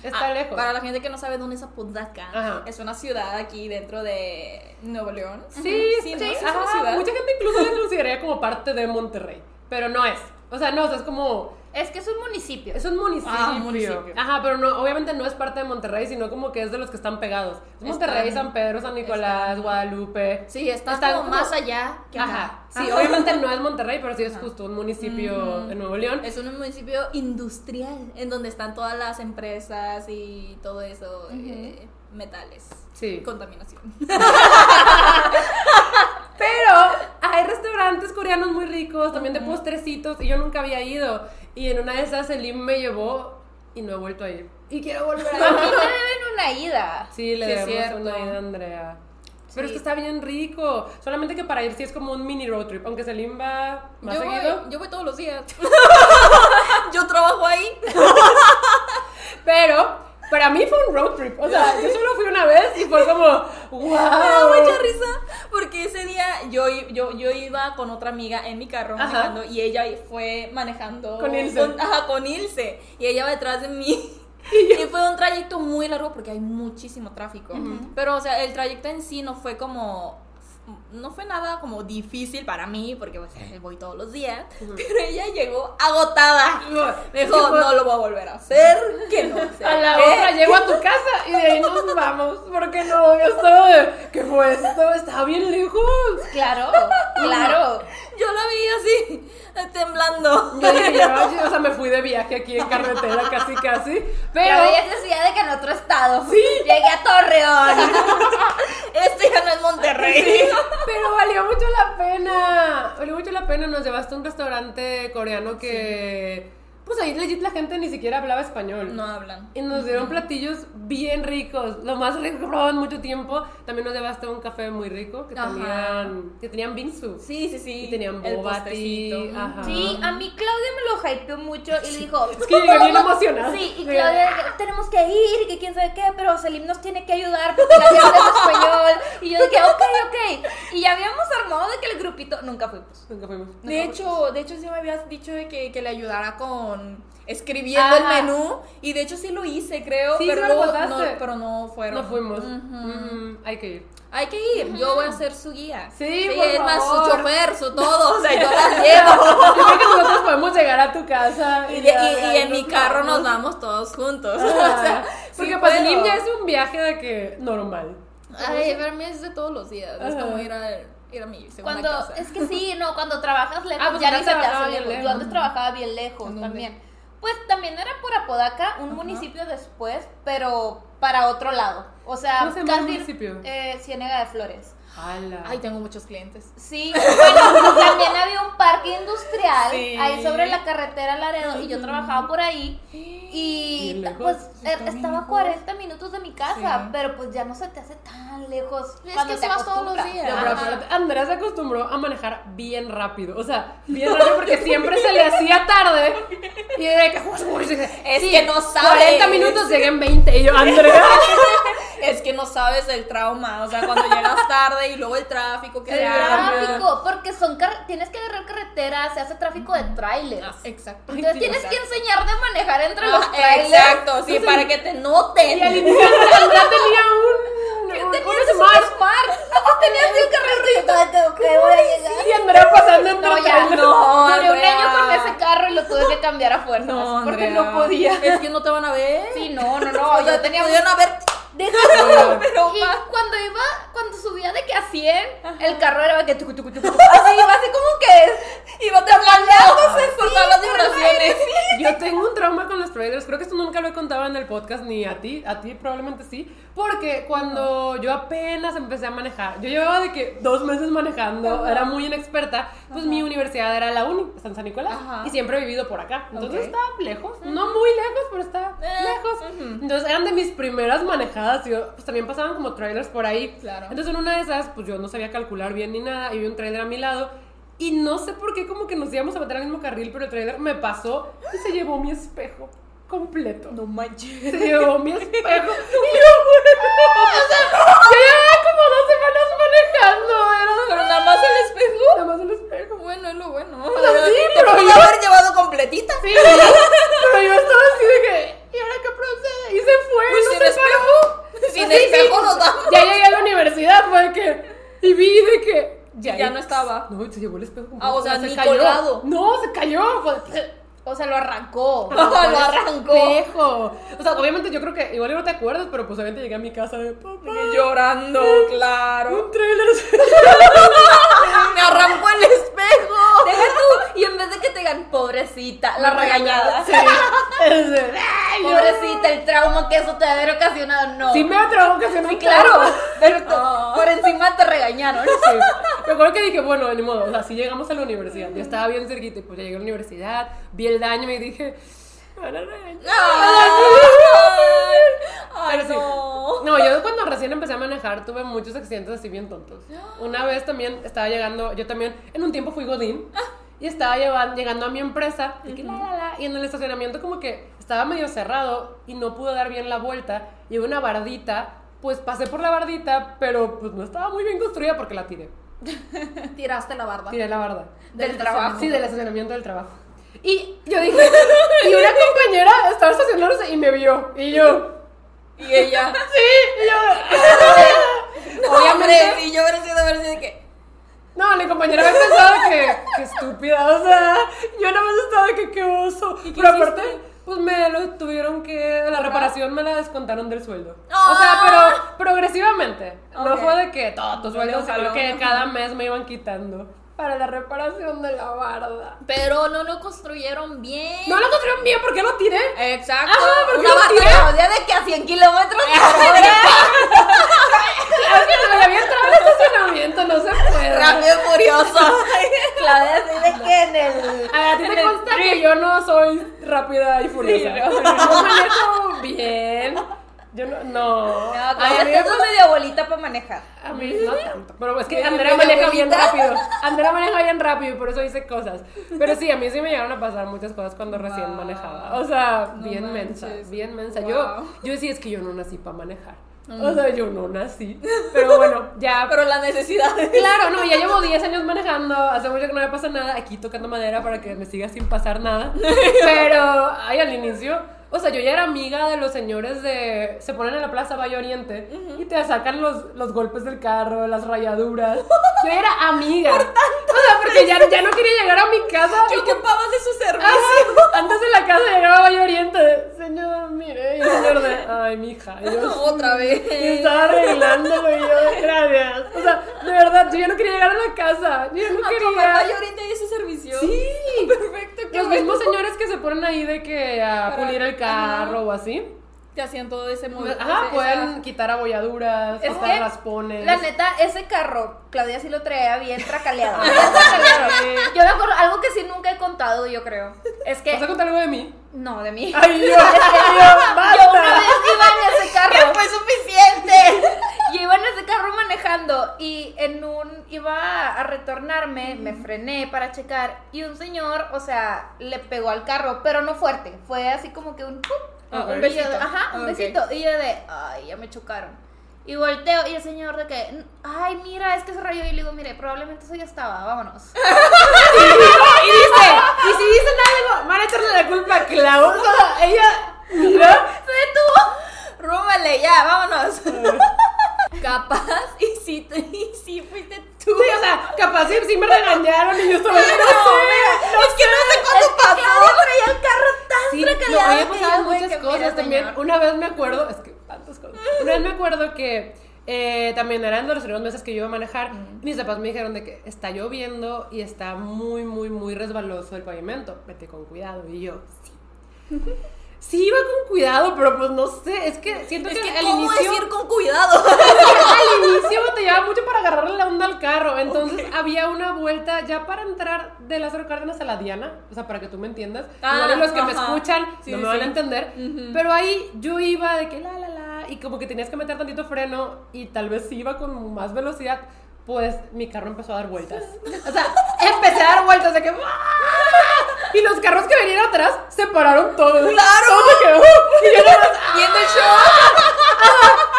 Está Ah, lejos. Para la gente que no sabe dónde es Apodaca, Ajá. es una ciudad aquí dentro de Nuevo León. Sí, sí, sí, ¿no? Sí, es ajá, una ciudad. Mucha gente incluso la consideraría como parte de Monterrey, pero no es. O sea, no, o sea, es como Es que es un municipio. es un municipio. Ah, un municipio. Ajá, pero no, obviamente no es parte de Monterrey, sino como que es de los que están pegados. Es Monterrey, Están- San Pedro, San Nicolás, están- Guadalupe. Sí, está Están como más allá que acá. Ajá. Sí, obviamente no es Monterrey, pero sí es justo un municipio de Nuevo León. Es un municipio industrial en donde están todas las empresas y todo eso, eh, metales. Sí. Contaminación. <laughs> <laughs> Pero hay restaurantes coreanos muy ricos, también de postrecitos, y yo nunca había ido. Y en una de esas Selim me llevó y no he vuelto a ir. Y quiero volver a A <laughs> mí ir. me deben una ida. Sí, le Sí, debemos una ida a Andrea. Pero es que está bien rico. Solamente que para ir sí es como un mini road trip. Aunque Selim va más Yo seguido. voy, yo voy todos los días. <laughs> yo trabajo ahí. <laughs> Pero para mí fue un road trip. O sea, yo solo fui una vez y fue como, wow. <laughs> Me da mucha risa porque ese día yo, yo, yo iba con otra amiga en mi carro Ajá. manejando y ella fue manejando Con Ilse. ajá, con Ilse y ella va detrás de mí. <laughs> Y fue un trayecto muy largo porque hay muchísimo tráfico. Pero, o sea, el trayecto en sí no fue como. No fue nada como difícil para mí porque pues, voy todos los días. Pero ella llegó agotada. Me dijo, Sí, no lo voy a volver a hacer. Que no <laughs> sé A la qué". otra llego a tu casa y de ahí nos <laughs> vamos. Porque no, yo estaba de. ¿Qué fue esto? Estaba bien lejos. Claro, claro. Yo la vi así, temblando. Yo dije, oye, o sea, me fui de viaje aquí en carretera casi, casi. Pero Pero. ella se decía de que en otro estado. Sí. Llegué a Torreón. <laughs> Este ya no es Monterrey. Pero valió mucho la pena. Valió mucho la pena. Nos llevaste a un restaurante coreano que. Pues ahí legit la gente ni siquiera hablaba español. No hablan. Y nos dieron platillos bien ricos, lo más rico que en mucho tiempo. También nos llevaste a un café muy rico que Ajá. tenían, que tenían bingsu. Sí, sí, sí. Y tenían boba tea, ajá. Sí, a mí Claudia me lo hypeó mucho y le dijo. Es que llegué bien emocionada. Sí, y Claudia, tenemos que ir y que quién sabe qué, pero Selim nos tiene que ayudar porque la gente es español. Y yo de que, ok, ok. Y ya habíamos armado de que el grupito. Nunca fuimos. Nunca fuimos. De hecho, de hecho sí me habías dicho de que, que le ayudara con escribiendo Ajá. el menú y de hecho sí lo hice, creo, Sí, pero sí lo no, pero no fueron. No fuimos. Ujú. Mm, hay que ir. Hay que ir, yo voy a ser su guía. Sí, por es más su favor. chofer, su todo, o sea, yo <laughs> llevo. Yo creo que nosotros podemos llegar a tu casa. Y, y- de y ahí en mi carro nos vamos. vamos todos juntos. Ah, <laughs> o sea, porque sí para puedo. Selim ya es un viaje de que normal. Ay, para mí es de todos los días. Es como ir a, ir a mi segunda Cuando, casa. es que <laughs> sí, no, cuando trabajas lejos, Ah, pues ya ni se te hace bien lejos. Yo lejos. antes trabajaba bien lejos también. Pues también era por Apodaca, un municipio después, pero para otro lado. O sea, ¿Cómo se llama el casi municipio? eh, Ciénega de Flores. Ala. Ay, tengo muchos clientes. Sí, bueno, también había un parque industrial Sí. ahí sobre la carretera Laredo y yo trabajaba por ahí y pues bien estaba a lejos. 40 minutos de mi casa, Sí. pero pues ya no se te hace tan lejos. Es cuando que te vas todos los días. No, Andrea se acostumbró a manejar bien rápido. O sea, bien rápido porque siempre se le hacía tarde. Y de que. uy, uy, dice, Es sí, que no sabes. 40 minutos llegué en 20. Y yo, Andrea. <laughs> Es que no sabes el trauma, o sea, cuando llegas tarde y luego el tráfico que El se arma. tráfico, porque son car- tienes que agarrar carretera, se hace tráfico de trailers. Ah, Exacto. Entonces sí, <laughs> tienes que enseñarte a manejar entre Ah, los trailers. exacto, sí, para que te noten. Y <laughs> al inicio tenía un. un, Tenías un un smart. smart. Tenías el carrito. de que voy a llegar. Y Andrea pasando entre No, ya no. Duré un año con ese carro y lo tuve que cambiar a fuerzas. No, porque Andrea. no podía. Es que no te van a ver. Sí, no, no, no. o sea, yo tenía podían haber. Déjalo. Pero Y cuando iba, cuando subía de que a 100, el carro era que tucu, tucu, tucu, tucu. Así iba así como que iba temblando por todas las vibraciones. Yo tengo un trauma con los trailers. Creo que esto nunca lo he contado en el podcast ni a ti, a ti probablemente sí, porque cuando yo apenas empecé a manejar, yo llevaba de que dos meses manejando, era muy inexperta, pues mi universidad era la uni, San San Nicolás, Ajá. y siempre he vivido por acá, entonces Ok. está lejos, no muy lejos, pero está Eh, lejos. Entonces eran de mis primeras manejadas, y yo, pues también pasaban como trailers por ahí. Claro. Entonces en una de esas, pues yo no sabía calcular bien ni nada, y vi un trailer a mi lado, y no sé por qué como que nos íbamos a meter al mismo carril, pero el trailer me pasó y se llevó mi espejo completo. No manches. Se llevó mi espejo. <laughs> Y yo, o sea, llevaba como dos semanas manejando. Era Pero nada más el espejo. nada más el espejo. Bueno, es lo bueno. sea, sí, pero yo- haber llevado completita. Sí, pero yo estaba así de que, ¿y ahora qué procede? Y se fue. Pues no sin se espejo. paró. <laughs> Sin Sí, sí, espejo pues, nos damos. Ya llegué a la universidad, fue que, y vi de que. Ya no estaba. No, se llevó el espejo. Ah, o sea, se ni cayó. colgado. No, se cayó. fue- O sea, lo arrancó. <laughs> Lo arrancó. espejo. O sea, obviamente yo creo que igual no te acuerdas, pero pues obviamente llegué a mi casa de papá. Llorando, claro. Un trailer. <laughs> Me arrancó el espejo. Y en vez de que te digan, pobrecita, la regañada. Sí. <laughs> Es de, "Ay, yo-". Pobrecita, el trauma que eso te debe haber ocasionado. No. Sí me atrevo que se Sí, claro. Pero te- Ah. por encima te regañaron. Sí. Me acuerdo que dije, bueno, ni modo, o sea, si llegamos a la universidad, ya estaba bien cerquita, y pues ya llegué a la universidad, vi el daño y dije, "Me van a regañar". Ay, Pero sí. no. No, yo cuando recién empecé a manejar tuve muchos accidentes así bien tontos. <gasps> Una vez también estaba llegando, yo también en un tiempo fui Godín y estaba llevan- llegando a mi empresa y, que la, la, la, y en el estacionamiento como que estaba medio cerrado y no pude dar bien la vuelta y una bardita, pues pasé por la bardita, pero pues no estaba muy bien construida porque la tiré. <laughs> Tiraste la barba. Tiré la barda. Del trabajo. Sí, del estacionamiento del trabajo. Y yo <laughs> dije, y una compañera estaba estacionándose y me vio. Y yo, Y ella. <laughs> sí, y yo, Obviamente. Si yo hubiera sido de que. No, mi compañera me pensaba que, que estúpida, o sea, yo nada más estaba de que qué oso. ¿Y qué Pero aparte, hiciste? pues me lo tuvieron que, la reparación me la descontaron del sueldo. O ¡Ah! sea, pero progresivamente. No Ok. fue de que todo tu sueldo, Medio sino jalón. que cada mes me iban quitando para la reparación de la barda. Pero no lo construyeron bien. No lo construyeron bien porque lo tiré. Exacto. Ajá, ¿por qué Una lo tiré? <laughs> Claudia de <laughs> que a 100 kilómetros por no, había entrado al estacionamiento, no se puede. Rápido y furioso. Claudia así de que en el. A ver, a ti te consta que yo no soy rápida y furiosa. Sí, no. <laughs> Yo manejo bien. Yo no. No. No, Ay, a mí es me medio abuelita para manejar. A mí no tanto. Pero es que Andrea maneja bien bonita. rápido. <laughs> Andrea maneja bien rápido y por eso dice cosas. Pero sí, a mí sí me llegaron a pasar muchas cosas cuando recién Wow. manejaba. O sea, No bien manches. mensa. Bien mensa. Wow. Yo, yo decía, es que yo no nací para manejar. O sea, yo no nací. Pero bueno, ya. <laughs> Pero la necesidad. Claro, no, ya llevo 10 años manejando, hace mucho que no me pasa nada, aquí tocando madera para que me siga sin pasar nada. <laughs> Pero, ay, al inicio, o sea, yo ya era amiga de los señores de... Se ponen en la Plaza Valle Oriente y te sacan los, los golpes del carro, las rayaduras. <laughs> Yo era amiga. Por tanto. O sea, porque ya, ya no quería llegar a mi casa. ¿Y qué pagas de su servicio? Ajá. <laughs> Antes de la casa llegaba Valle Oriente. Señor, mire, y el señor de... Ay, mija. Yo, <laughs> Otra vez. y estaba arreglándolo y yo, gracias. O sea, de verdad, yo ya no quería llegar a la casa. Yo ya no quería. Valle Oriente y ese servicio. Sí. Perfecto. Los mismos señores que se ponen ahí de que a Para- pulir el carro o así. Te hacían todo ese movimiento. Ajá, ese- pueden quitar abolladuras, Es quitar que, raspones. La neta, ese carro, Claudia sí lo traía bien tracaleado. <laughs> Bien tracaleado. Yo me acuerdo, algo que sí nunca he contado, yo creo. Es que. ¿Vas a contar algo de mí? No, de mí. Ay, yo, <laughs> yo, Yo una vez iba en ese carro. ¡Ya fue suficiente! Iba en ese carro manejando y en un iba a retornarme, me frené para checar y un señor, o sea, le pegó al carro, pero no fuerte, fue así como que un ¡pum! Ah, un ok. besito. Y yo de- ajá, un Ok. besito. Y yo de, ay, ya me chocaron. Y volteo y el señor de que, ay, mira, es que se rayó. Y le digo, mire, probablemente eso ya estaba, vámonos. <laughs> Y dice, y si dicen algo, van a echarle la culpa a Clau. Ella, mira. <laughs> Se detuvo. Rúmale, ya, vámonos. Capaz, y si, y si fuiste tú. Sí, o sea, capaz sí, sí me regañaron y yo estaba. No, sé. es que no sé cuándo pasó. Traía el carro tan Sí, no, había pasado muchas cosas también. señor. Una vez me acuerdo, es que tantas cosas. Una vez me acuerdo que eh, también eran de los primeros meses que yo iba a manejar. Mis papás me dijeron de que está lloviendo y está muy, muy, muy resbaloso el pavimento. Vete con cuidado. Y yo, sí. <laughs> sí iba con cuidado, pero pues no sé, es que siento Es que, que, al ¿cómo inicio decir con cuidado? <laughs> al <laughs> inicio te llevaba mucho para agarrarle la onda al carro. Entonces había una vuelta ya para entrar de Lázaro Cárdenas a la Diana. O sea, para que tú me entiendas. Ah, Igual los que me escuchan Sí, no sí, me van a entender. Pero ahí yo iba de que la, la, la. Y como que tenías que meter tantito freno. Y tal vez iba con más velocidad. Pues mi carro empezó a dar vueltas. O sea, empecé a dar vueltas de que. ¡ah! Y los carros que venían atrás se pararon todos. ¡Claro! Quedó. Y yo nada más, Viendo el show.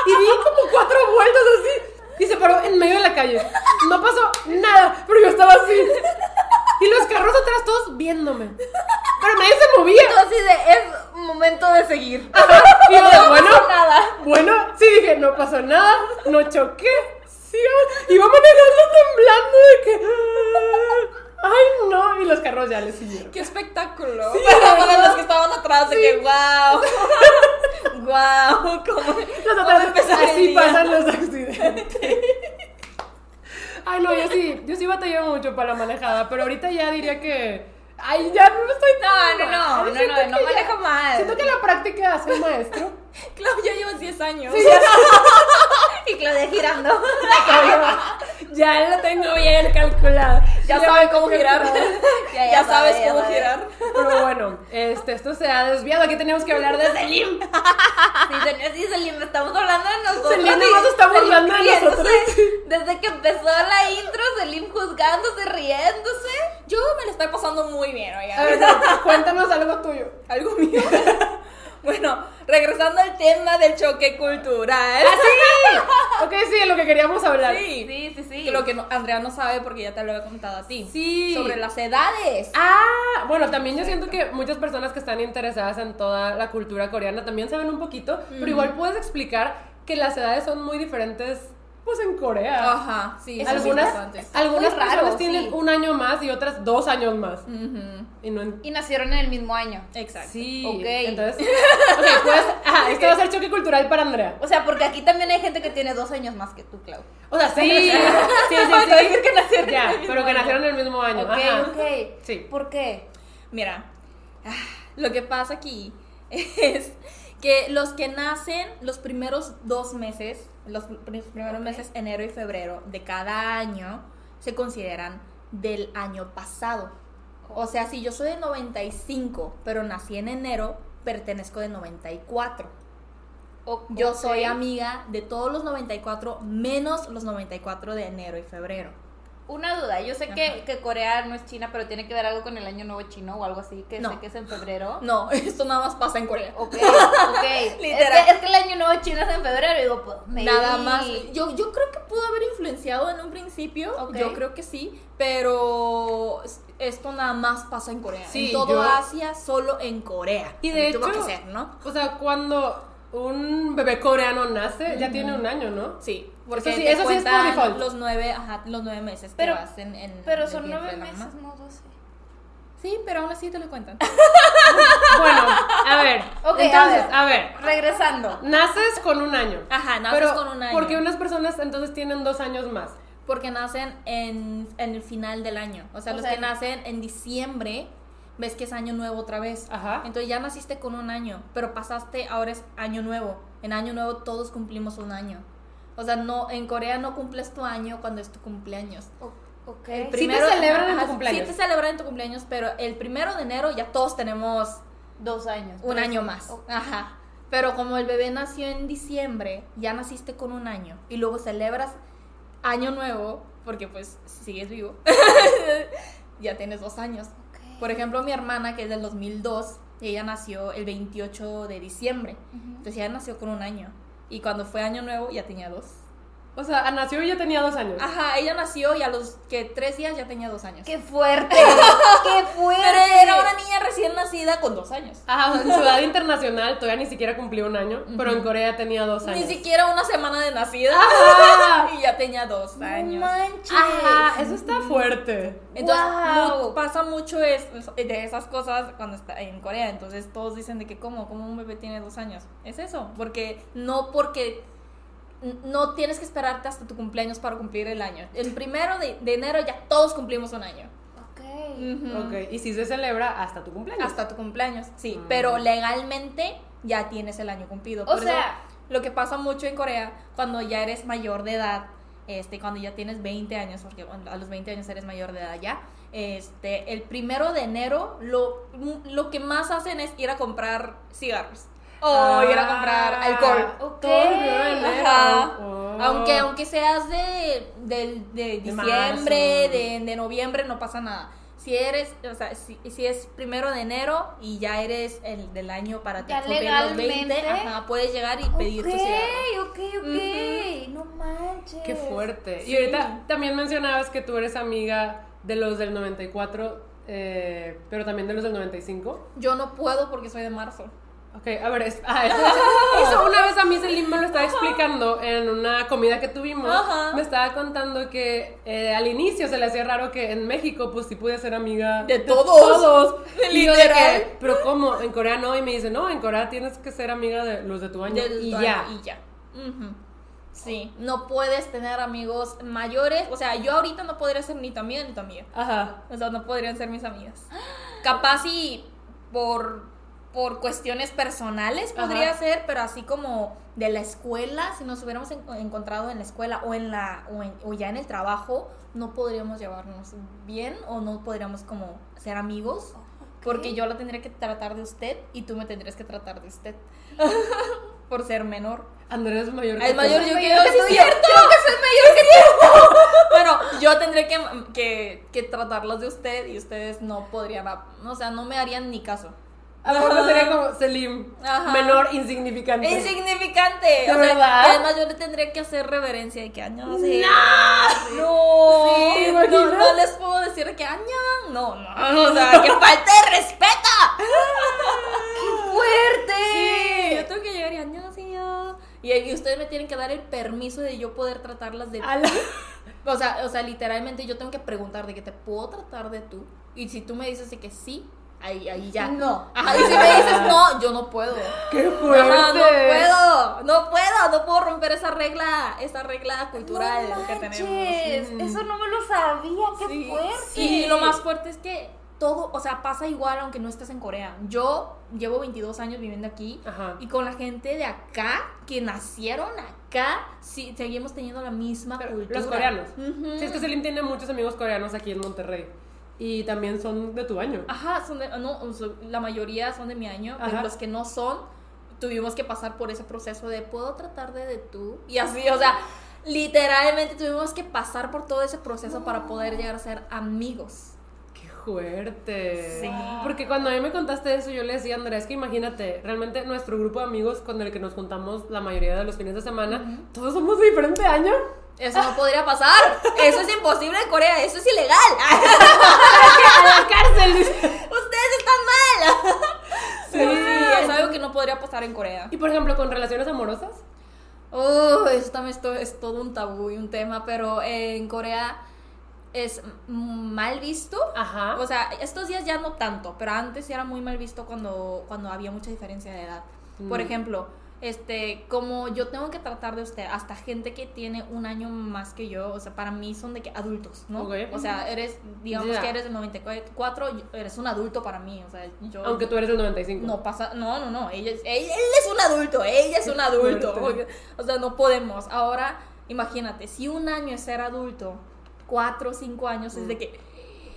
y di como cuatro vueltas así. Y se paró en medio de la calle. No pasó nada, pero yo estaba así. Y los carros atrás todos viéndome. Pero nadie se movía. De, es momento de seguir. Y yo de, bueno, pasó nada. bueno, sí dije, no pasó nada, no choqué. Sí, iba manejando temblando de que. Ay, no. Y los carros ya le siguieron. ¡Qué espectáculo! para, para los que estaban atrás, de que <laughs> como Los cómo empezar el así pasan los accidentes. Ay, no, yo sí, yo sí batallé mucho para la manejada, pero ahorita ya diría que. Ay, ya no estoy tan No, no, no, no, no, no manejo ya- mal. Siento que la práctica hace maestro. <laughs> Clau, ya llevas 10 años. <laughs> Y Claudia girando. <laughs> ya lo tengo bien calculado. ya Sí, sabe lo cómo girar. <laughs> ya, Ya, ya sabes sabe, ya cómo sabe. girar. Pero bueno, este, esto se ha desviado. Aquí tenemos que hablar de Selim. Sí, señor, sí, Selim, estamos hablando de nosotros. Selim y nomás está Selim burlando de nosotros. Desde que empezó la intro, Selim juzgándose, riéndose. Yo me lo estoy pasando muy bien, A oigan. ver, no, cuéntanos algo tuyo. Algo mío. <laughs> bueno, regresando al tema del choque cultural. ¡Ah, Ok, sí, de lo que queríamos hablar. Sí. Sí, sí, sí. Que lo que no- Andrea no sabe porque ya te lo había comentado a ti. Sí. Sobre las edades. Ah, bueno, también yo siento que muchas personas que están interesadas en toda la cultura coreana también saben un poquito, pero igual puedes explicar que las edades son muy diferentes, pues en Corea. Ajá, sí. Eso eso es algunas importante. algunas raro, personas tienen sí. un año más y otras dos años más. Ujú, Y no en- Y nacieron en el mismo año. Exacto. Sí, Ok. entonces, <laughs> ok, pues, ajá, esto va a ser choque cultural para Andrea. O sea, porque aquí también hay gente que tiene dos años más que tú, Clau. O sea, sí, <laughs> sí, sí, sí, Falta sí. decir que nacieron en Ya, el mismo pero que año. nacieron en el mismo año. Ok, ajá. ok. Sí. ¿Por qué? Mira, ah, lo que pasa aquí <laughs> es que los que nacen los primeros dos meses, los pr- primeros meses, enero y febrero de cada año, se consideran del año pasado. O sea, si yo soy de 95, pero nací en enero, pertenezco de 94. O- Yo soy amiga de todos los 94 menos los 94 de enero y febrero. Una duda, yo sé que, que Corea no es China, pero tiene que ver algo con el año nuevo chino o algo así, que No. sé que es en febrero. No, <laughs> esto nada más pasa en Corea. Ok, <laughs> ok. Literal. Es que, es que el año nuevo chino es en febrero, y digo, pues, maybe. Nada más. Yo, yo creo que pudo haber influenciado en un principio. Yo creo que sí. Pero es- esto nada más pasa en Corea. Sí, en todo yo- Asia, solo en Corea. Y de hecho, que ser, ¿no? o sea, cuando un bebé coreano nace, ya tiene un año, ¿no? Sí, porque Eso sí- te eso sí es por default. los nueve, ajá, los nueve meses Pero- que vas en, en- Pero son nueve meses, no doce. Sí, pero aún así te lo cuentan. <laughs> Bueno, a ver. Ok, a entonces, ver. a ver. Regresando. Naces con un año. Ajá, naces Pero, con un año. porque unas personas entonces tienen dos años más. Porque nacen en, en el final del año. O sea, O los sea, que nacen en diciembre, ves que es año nuevo otra vez. Ajá. Entonces ya naciste con un año, pero pasaste, ahora es año nuevo. En año nuevo todos cumplimos un año. O sea, no, en Corea no cumples tu año cuando es tu cumpleaños. O- ok. El Sí te celebran en tu ajá, cumpleaños. Sí te celebran en tu cumpleaños, pero el primero de enero ya todos tenemos Dos años. un tres. año más. Ok. Ajá. Pero como el bebé nació en diciembre, ya naciste con un año y luego celebras año nuevo, porque pues sigues vivo, <laughs> ya tienes dos años. Ok. Por ejemplo, mi hermana, que es del 2002, ella nació el 28 de diciembre. Entonces ella nació con un año. Y cuando fue año nuevo ya tenía dos. O sea, nació y ya tenía dos años. Ajá, ella nació y a los que tres días ya tenía dos años. ¡Qué fuerte! <laughs> ¡Qué fuerte! Pero era una niña recién nacida con dos años. Ajá, o sea, en Ciudad Internacional todavía ni siquiera cumplió un año, pero en Corea tenía dos años. Ni siquiera una semana de nacida. Ajá. <laughs> y ya tenía dos ¡No años. manches! Ajá, eso está fuerte. Entonces, Guau. mu- pasa mucho es, de esas cosas cuando está en Corea. Entonces, todos dicen de que, ¿cómo? ¿Cómo un bebé tiene dos años? Es eso. Porque no porque no tienes que esperarte hasta tu cumpleaños para cumplir el año. El primero de, de enero ya todos cumplimos un año. Ok. Ujú. Ok, y si se celebra hasta tu cumpleaños. Hasta tu cumpleaños, sí. Mm. Pero legalmente ya tienes el año cumplido. O Por eso, sea- lo que pasa mucho en Corea, cuando ya eres mayor de edad, este, cuando ya tienes 20 años, porque a los 20 años eres mayor de edad ya, este, el primero de enero, lo, lo que más hacen es ir a comprar cigarros. O ir a comprar Ah, alcohol. Ok. Todo el primero de enero. Ajá. Oh. Aunque, aunque seas de, del- de De diciembre, de, de noviembre, no pasa nada. Si eres, o sea, si, si es primero de enero y ya eres el del año para cumplir los 20, legalmente. ajá, puedes llegar y pedir tu cigarro. Ok, ok, ok. No manches. Qué fuerte. Sí. Y ahorita también mencionabas que tú eres amiga de los del 94, eh, pero también de los del 95. Yo no puedo porque soy de marzo. Ok, a ver, es- ah, eso, <laughs> eso una vez a mí Selim me lo estaba explicando en una comida que tuvimos. Ajá. Me estaba contando que eh, al inicio se le hacía raro que en México pues sí pude ser amiga De todos. todos. <laughs> Y yo de Literal. que, pero ¿cómo? En Corea no. Y me dice, no, en Corea tienes que ser amiga de los de tu año. Del y ya. Y ya. Sí, no puedes tener amigos mayores. O sea, yo ahorita no podría ser ni tu amiga ni tu amiga. Ajá. O sea, no podrían ser mis amigas. Capaz y por, por cuestiones personales podría Ajá. ser, pero así como de la escuela, si nos hubiéramos en- encontrado en la escuela o en la o, en- o ya en el trabajo, no podríamos llevarnos bien o no podríamos como ser amigos. Porque yo la tendría que tratar de usted y tú me tendrías que tratar de usted. <laughs> por ser menor. Andrés es mayor que Es mayor yo que mayor yo, que es yo cierto. Creo que soy mayor que tú. <laughs> bueno, yo tendré que, que, que tratarlos de usted y ustedes no podrían, o sea, no me harían ni caso. A lo mejor sería como Selim, Ajá. menor, insignificante. Insignificante. ¿De o sea, verdad? además yo le tendría que hacer reverencia de que año sí. ¡No! No, no, no les puedo decir de que año. No, no. O sea, que <laughs> falta de respeto. ¡Fuerte! Sí, yo tengo que llegar y año sí, yo. Y, y ustedes me tienen que dar el permiso de yo poder tratarlas de la- O sea, o sea, literalmente yo tengo que preguntar de que te puedo tratar de tú. Y si tú me dices de que sí, ahí, ahí ya. No. Ajá, y si me dices no, yo no puedo. ¡Qué fuerte! Ajá, no puedo, no puedo, no puedo romper esa regla, esa regla cultural no que tenemos. Eso no me lo sabía. ¡Qué Sí. fuerte! Y lo más fuerte es que todo, o sea, pasa igual aunque no estés en Corea. Yo llevo 22 años viviendo aquí Ajá. y con la gente de acá, que nacieron acá, sí, seguimos teniendo la misma Pero cultura. los coreanos. Ujú. Sí, es que Selim tiene muchos amigos coreanos aquí en Monterrey. Y también son de tu año. Ajá, son de, no, la mayoría son de mi año, pero Ajá. los que no son, tuvimos que pasar por ese proceso de puedo tratar de, de tú. Y así, o sea, literalmente tuvimos que pasar por todo ese proceso para poder llegar a ser amigos. ¡Qué fuerte! Sí. Porque cuando a mí me contaste eso, yo le decía Andrea, es que imagínate, realmente nuestro grupo de amigos con el que nos juntamos la mayoría de los fines de semana, todos somos de diferente año. Eso no podría pasar. <laughs> Eso es imposible en Corea. Eso es ilegal. <laughs> ¡A la cárcel! Ustedes están mal. Sí. Sí, es algo que no podría pasar en Corea. Y por ejemplo, con relaciones amorosas. Oh, eso también es todo, es todo un tabú y un tema, pero en Corea es mal visto. Ajá. O sea, estos días ya no tanto, pero antes sí era muy mal visto cuando, cuando había mucha diferencia de edad. Por Mm. ejemplo, este, como yo tengo que tratar de usted, hasta gente que tiene un año más que yo, o sea, para mí son de que adultos, ¿no? O sea, eres, digamos que eres del 94, yo- eres un adulto para mí, o sea, yo... Aunque tú eres del 95. No pasa, no, no, no, ella ella- él es un adulto, ella es un adulto. <laughs> O sea, no podemos. Ahora, imagínate, si un año es ser adulto, cuatro o cinco años es de que, Mm.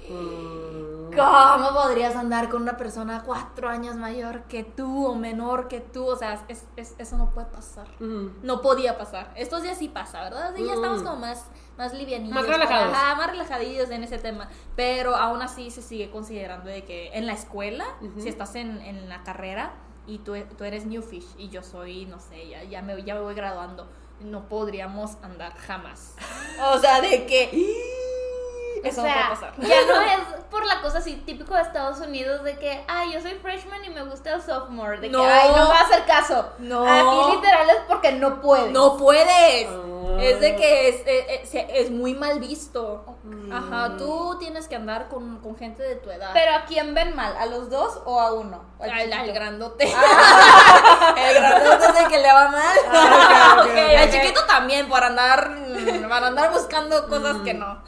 ¿Cómo podrías andar con una persona cuatro años mayor que tú o menor que tú? O sea, es- es- eso no puede pasar. Ujú. No podía pasar. Estos días sí pasa, ¿verdad? Sí, ya Mm. estamos como más, más livianillos. Más relajados. Ajá, más relajadillos en ese tema. Pero aún así se sigue considerando de que en la escuela, si estás en, en la carrera y tú, tú eres new fish y yo soy, no sé, ya, ya, me, ya me voy graduando, no podríamos andar jamás. <laughs> O sea, de que... Eso o no sea, puede pasar. <laughs> ya no es <laughs> por la cosa así típico de Estados Unidos de que, ay, yo soy freshman y me gusta el sophomore. De que, No. ay, no va a hacer caso. No. Aquí literal es porque no puedes. No puedes. Ah. Es de que es, es, es- es muy mal visto. Ajá, tú tienes que andar con, con gente de tu edad. Pero ¿a quién ven mal? ¿A los dos o a uno? ¿O al al, grandote. <laughs> el grandote es el que le va mal. Ah, ok, ok, <laughs> el ok. chiquito también, para andar, para andar buscando cosas que no.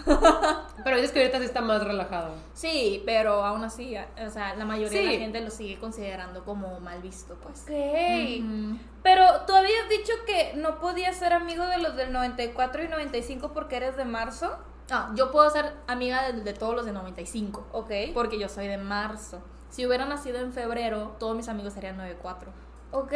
Pero dices que ahorita sí está más relajado. Sí, pero aún así, o sea, la mayoría de Sí. la gente lo sigue considerando como mal visto, pues. Ok. Ujú. Pero tú habías dicho que no podías ser amigo de los del 94 y 95 porque eres de marzo. Ah, yo puedo ser amiga de, de todos los de 95. Ok. Porque yo soy de marzo. Si hubiera nacido en febrero, todos mis amigos serían 94. Ok,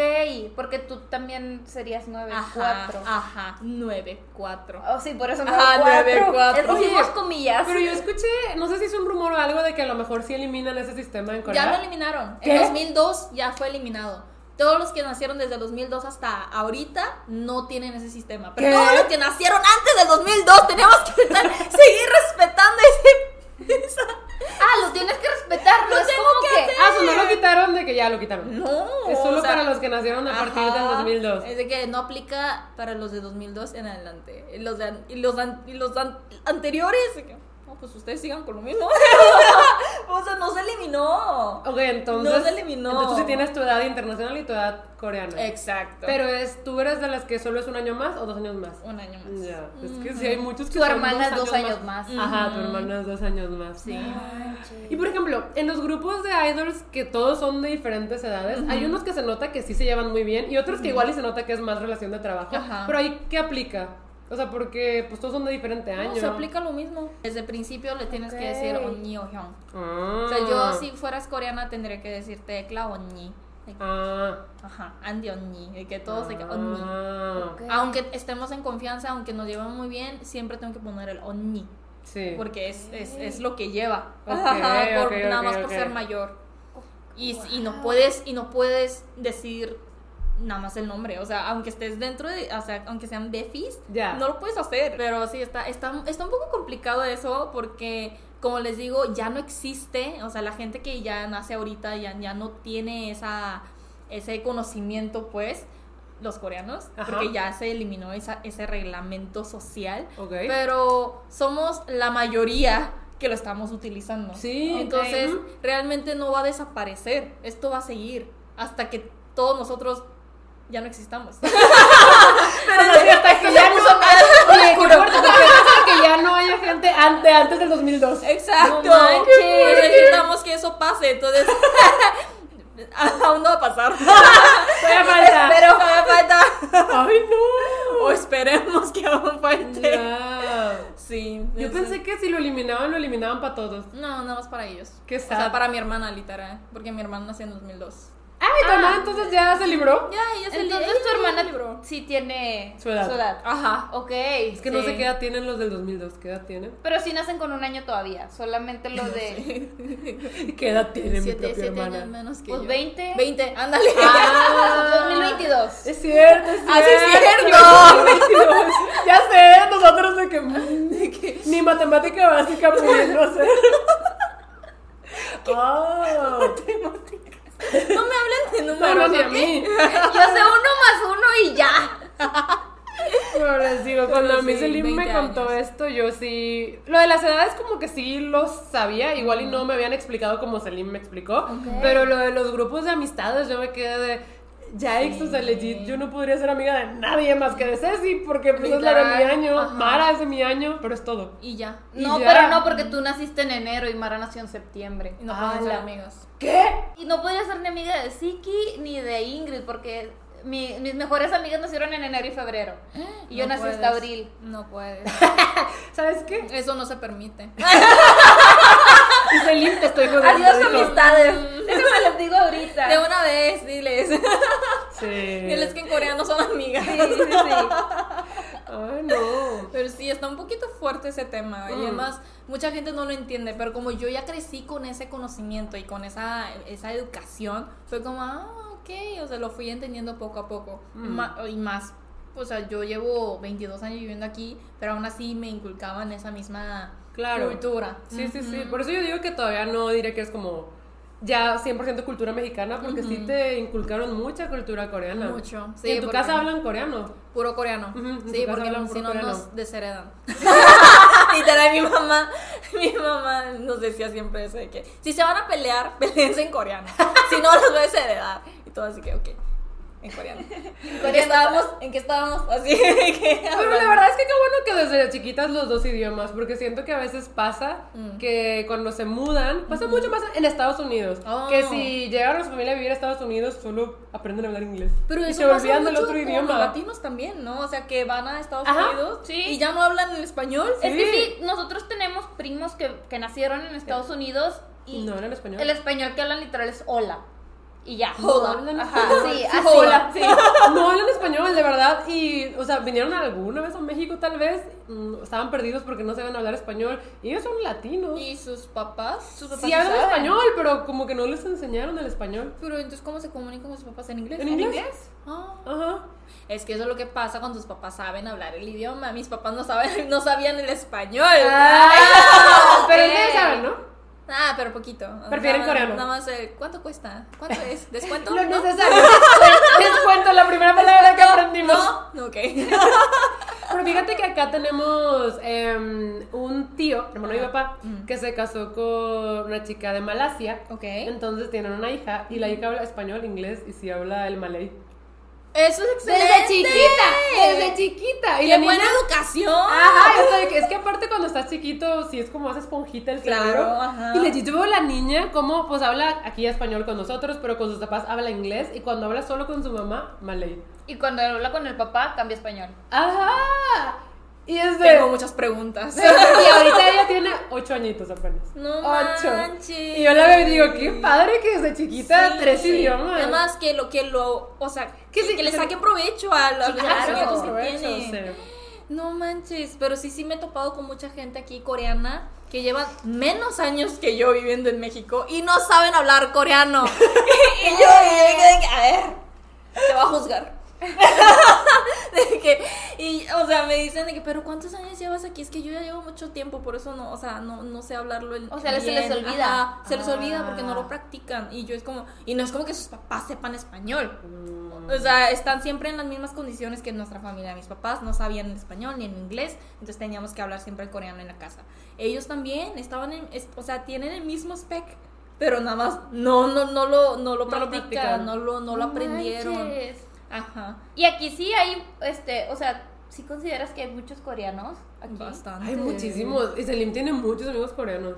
porque tú también serías 94. Ajá, ajá, 94. Oh, sí, por eso Ajá, 94. 94. Es que hicimos Oye, comillas. Pero yo escuché, no sé si es un rumor o algo de que a lo mejor sí eliminan ese sistema en Corea. Ya lo eliminaron. ¿Qué? En 2002 ya fue eliminado. Todos los que nacieron desde 2002 hasta ahorita no tienen ese sistema. Pero ¿Qué? todos los que nacieron antes del 2002 tenemos que estar- <laughs> seguir respetando ese... esa- Ah, lo tienes que respetar, no es como que que. Ah, sea, no lo quitaron de que ya lo quitaron. No. Es solo o sea, para los que nacieron a partir del ajá, 2002. Es de que no aplica para los de 2002 en adelante. Y los, de los, an- y los an- anteriores, no, pues ustedes sigan con lo mismo. <laughs> o sea, no se eliminó. Ok, entonces. No se eliminó. Entonces tú sí tienes tu edad internacional y tu edad coreana. Exacto. Pero es, ¿tú eres de las que solo es un año más o dos años más? un año más. Ya, es que sí hay muchos que Tu son hermana es dos años más. Ajá, tu hermana es dos años más. Sí. Y por ejemplo, en los grupos de idols que todos son de diferentes edades, hay unos que se nota que sí se llevan muy bien y otros que igual y se nota que es más relación de trabajo. Ajá. Pero ahí, ¿qué aplica? O sea, porque pues todos son de diferente año. No, se aplica lo mismo. Desde el principio le tienes que decir. Onni o Hyun. Ah. O sea, yo si fueras coreana tendría que decirte Cla Onni. Ah. Ajá, Andy Onni. Que todos de que Onni. Ah. Ok. Aunque estemos en confianza, aunque nos llevemos muy bien, siempre tengo que poner el Onni. Sí. Porque es, es, es lo que lleva. Ajá, <laughs> por- nada más por ser mayor. Y, y no puedes, y no puedes decir nada más el nombre. O sea, aunque estés dentro de, o sea, aunque sean befis, Ya. no lo puedes hacer. Pero sí, está, está, está un poco complicado eso porque, como les digo, ya no existe. O sea, la gente que ya nace ahorita ya, ya no tiene esa, ese conocimiento, pues, los coreanos, Ajá. porque ya se eliminó esa, ese reglamento social. Ok. Pero somos la mayoría que lo estamos utilizando. Sí, Entonces, realmente no va a desaparecer. Esto va a seguir hasta que todos nosotros ya no existamos. <laughs> Pero es que hasta que ya no. Oye, qué fuerte, porque hasta que ya no haya gente an- de antes del 2002. Exacto. No manches. Necesitamos que eso pase. Entonces, <laughs> aún no va a pasar. <laughs> Todavía falta. Pero todavía falta. Ay, no. O esperemos que aún falte. Ya. Sí. Yo eso- pensé que si lo eliminaban, lo eliminaban para todos. No, nada más para ellos. Qué O sea, sad. para mi hermana, literal. Porque mi hermana nació en 2002. Ay, tu hermana entonces ya se libró. Ya, ella se Entonces ella tu hermana libró. sí tiene Su edad. Ajá. Ok. Es que no sé qué edad tienen los del 2002. ¿Qué edad tienen? Pero sí nacen con un año todavía. Solamente los <laughs> de. <laughs> ¿Qué edad tiene mi Siete, propia siete hermana? años menos que Pues yo. 20. 20, ándale. Ah, <laughs> 2022. Es cierto, es cierto. Ah, sí, es cierto. 22. Ya sé, nosotros de que, mm, ni matemática básica pudiendo hacer. Ah, No me hablen de no, números. no, ni a ¿ok? mí. Yo sé uno más uno y ya. Pero les digo, cuando a mí sí, Selim me 20 contó años. esto, yo sí. Lo de las edades, como que sí lo sabía. Igual y no me habían explicado como Selim me explicó. Pero lo de los grupos de amistades, yo me quedé de. Yikes, o sea, legit, yo no podría ser amiga de nadie más que de Ceci, porque pues es la de mi año, ajá. Mara es de mi año, pero es todo. Y ya. Y No, ya. pero no, porque tú naciste en enero y Mara nació en septiembre. Y no pueden ser amigos. ¿Qué? Y no podría ser ni amiga de Siki ni de Ingrid, porque mi- mis mejores amigas nacieron en enero y febrero. Y yo No nací hasta puedes. abril. No puedes. <laughs> ¿Sabes qué? Eso no se permite. <laughs> Y Selim te estoy jodiendo. Adiós dijo. amistades. <laughs> Déjame les digo ahorita. De una vez, diles. Sí. Diles que en coreano son amigas. Sí, sí, sí. Ay, no. Pero sí, está un poquito fuerte ese tema. Y Mm. además, mucha gente no lo entiende. Pero como yo ya crecí con ese conocimiento y con esa, esa educación, fue como, ah, ok. O sea, lo fui entendiendo poco a poco. Mm. Ma- y más, o sea, yo llevo 22 años viviendo aquí, pero aún así me inculcaban esa misma Claro. cultura. Sí, sí, sí. Por eso yo digo que todavía no diría que es como ya 100% cultura mexicana, porque sí te inculcaron mucha cultura coreana. Mucho. Y en tu casa hablan coreano. Puro coreano. En tu sí, porque hablan si no nos desheredan. <laughs> Literal, mi mamá, mi mamá nos decía siempre eso de que si se van a pelear, <laughs> peleense en coreano. Si no, las voy a desheredar. Y todo así que, ok. En coreano. <laughs> ¿En qué estábamos? ¿En qué estábamos? Así <laughs> que Pero la verdad es que qué bueno que desde chiquitas los dos idiomas, porque siento que a veces pasa Mm. que cuando se mudan, pasa mucho más en Estados Unidos, Oh. que si llegaron a su familia a vivir a Estados Unidos, solo aprenden a hablar inglés. Pero y eso se pasa olvidan del otro idioma. los latinos también, ¿no? O sea, que van a Estados Ajá, Unidos sí. y ya no hablan el español. Es que Sí. sí, nosotros tenemos primos que, que nacieron en Estados Unidos y No hablan español. el español que hablan literal es hola. Y ya. Hola. hablan Ajá, español. sí, Sí, así. hola. Sí. <laughs> No hablan español, de verdad. Y, o sea, vinieron alguna vez a México, tal vez. mm, Estaban perdidos porque no sabían hablar español. Y ellos son latinos. ¿Y sus papás? Sus papás Sí hablan saben. español, pero como que no les enseñaron el español. Pero entonces, ¿cómo se comunican con sus papás en inglés? ¿En inglés? Ah. Ajá. Es que eso es lo que pasa cuando tus papás saben hablar el idioma. Mis papás no saben, <laughs> no sabían el español. Ah, <laughs> pero ustedes saben, ¿no? Ah, pero poquito. Prefieren Nada coreano. Nada más, eh, ¿cuánto cuesta? ¿Cuánto es? ¿Descuento? <laughs> Lo ¿No? necesario. <laughs> Les cuento la primera palabra que aprendimos. No, ok. <laughs> Pero fíjate que acá tenemos em, un tío, hermano de mi papá, Mm. que se casó con una chica de Malasia. Ok. Entonces tienen una hija y la hija habla español, inglés y sí habla el malay. Eso es excelente. Desde chiquita, desde chiquita. Y ¡Qué la niña, buena educación! Ajá, o sea, que es que aparte cuando estás chiquito, sí es como hace esponjita el Claro, cerebro. ajá. Y yo veo a la niña como, pues habla aquí español con nosotros, pero con sus papás habla inglés. Y cuando habla solo con su mamá, malay. Y cuando habla con el papá, cambia español. Ajá. Y es de... Tengo muchas preguntas. <laughs> y ahorita ella tiene ocho añitos apenas. No Ocho. manches. Y yo la veo y digo, qué padre que desde chiquita Sí. tres idiomas. Además que lo que lo, o sea, Que sí, que le que- saquen provecho a los claro. que tiene. No manches, pero sí sí me he topado con mucha gente aquí coreana que llevan menos años que yo viviendo en México y no saben hablar coreano. <laughs> <laughs> y yo, y yo a ver, te va a juzgar. <laughs> De que- y, o sea, me dicen de que, pero ¿cuántos años llevas aquí? Es que yo ya llevo mucho tiempo, por eso no, o sea, no, no sé hablarlo. el- O sea, se les olvida. Ajá, se les olvida porque no Ah. lo practican. Y yo es como, y no es como que sus papás sepan español. Mm. O sea, están siempre en las mismas condiciones que nuestra familia. Mis papás no sabían español ni en inglés, entonces teníamos que hablar siempre coreano en la casa. Ellos también estaban en, es- o sea, tienen el mismo spec, pero nada más no, no, no lo, no lo No lo practican, practican. no lo, no lo aprendieron. manches. Ajá. Y aquí sí hay, este, o sea, ¿sí consideras que hay muchos coreanos aquí? Bastante. Hay muchísimos. Y Selim tiene muchos amigos coreanos.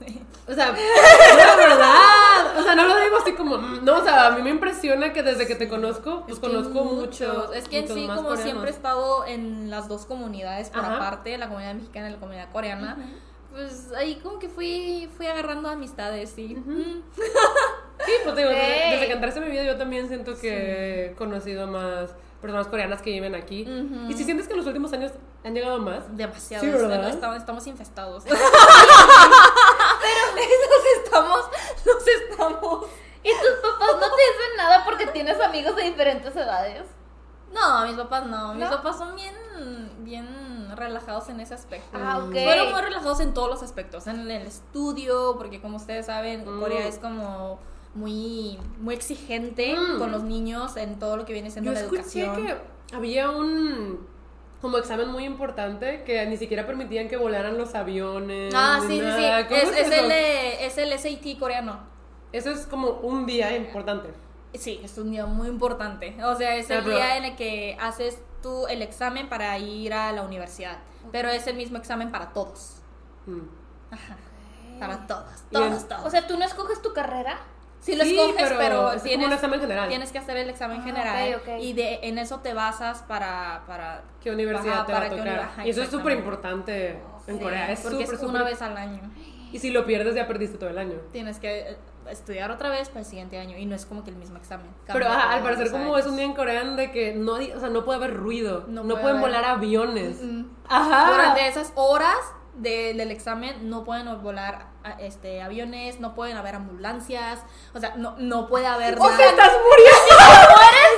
<laughs> O sea, <laughs> la verdad. O sea, no lo digo así como. mm, No, o sea, a mí me impresiona que desde que te conozco, pues Es que conozco muchos. mucho. Es que en sí, como coreanos. siempre he estado en las dos comunidades por Ajá. aparte, la comunidad mexicana y la comunidad coreana, pues ahí como que fui, fui agarrando amistades, sí. Mm. <laughs> Sí, pues digo, desde, que entraste en mi vida yo también siento que he conocido más personas coreanas que viven aquí. Y si sientes que en los últimos años han llegado más. Demasiado. Sí, ¿verdad? estamos, estamos infestados. <laughs> Pero <laughs> nos estamos, nos estamos. ¿Y tus papás no te dicen nada porque tienes amigos de diferentes edades? No, mis papás no. Mis ¿No? papás son bien, bien relajados en ese aspecto. Ah, ok. Fueron muy relajados en todos los aspectos, en el estudio, porque como ustedes saben, Mm. Corea es como muy, muy exigente Mm. con los niños en todo lo que viene siendo Yo la escuché educación. que había un como examen muy importante que ni siquiera permitían que volaran los aviones. Ah, sí, sí, sí. nada. ¿Cómo Es, el, es el SAT coreano. Eso es como un día importante. Sí, es un día muy importante. O sea, es el Ah, pero- día en el que haces tú el examen para ir a la universidad. Pero es el mismo examen para todos. Mm. Ajá. Para todos. Todos, todos. O sea, ¿tú no escoges tu carrera? Sí lo Sí, escoges, pero pero, es como tienes, un examen general. tienes que hacer el examen Ah, general y de, en eso te basas para... para ¿Qué universidad Ajá, te va a para qué tocar? ajá, y eso es súper importante en Sí, Corea. Es porque súper, es una vez al año. Y si lo pierdes ya perdiste todo el año. Tienes que eh, estudiar otra vez para el siguiente año y no es como que el mismo examen. Pero ajá, al parecer como es un día en Corea de que no, o sea, no puede haber ruido, no, No puede pueden haber- volar aviones. Mm. Ajá. Durante esas horas de- del examen no pueden volar a- este, aviones, no pueden haber ambulancias, o sea, no, no puede haber O nada. sea, estás muriendo.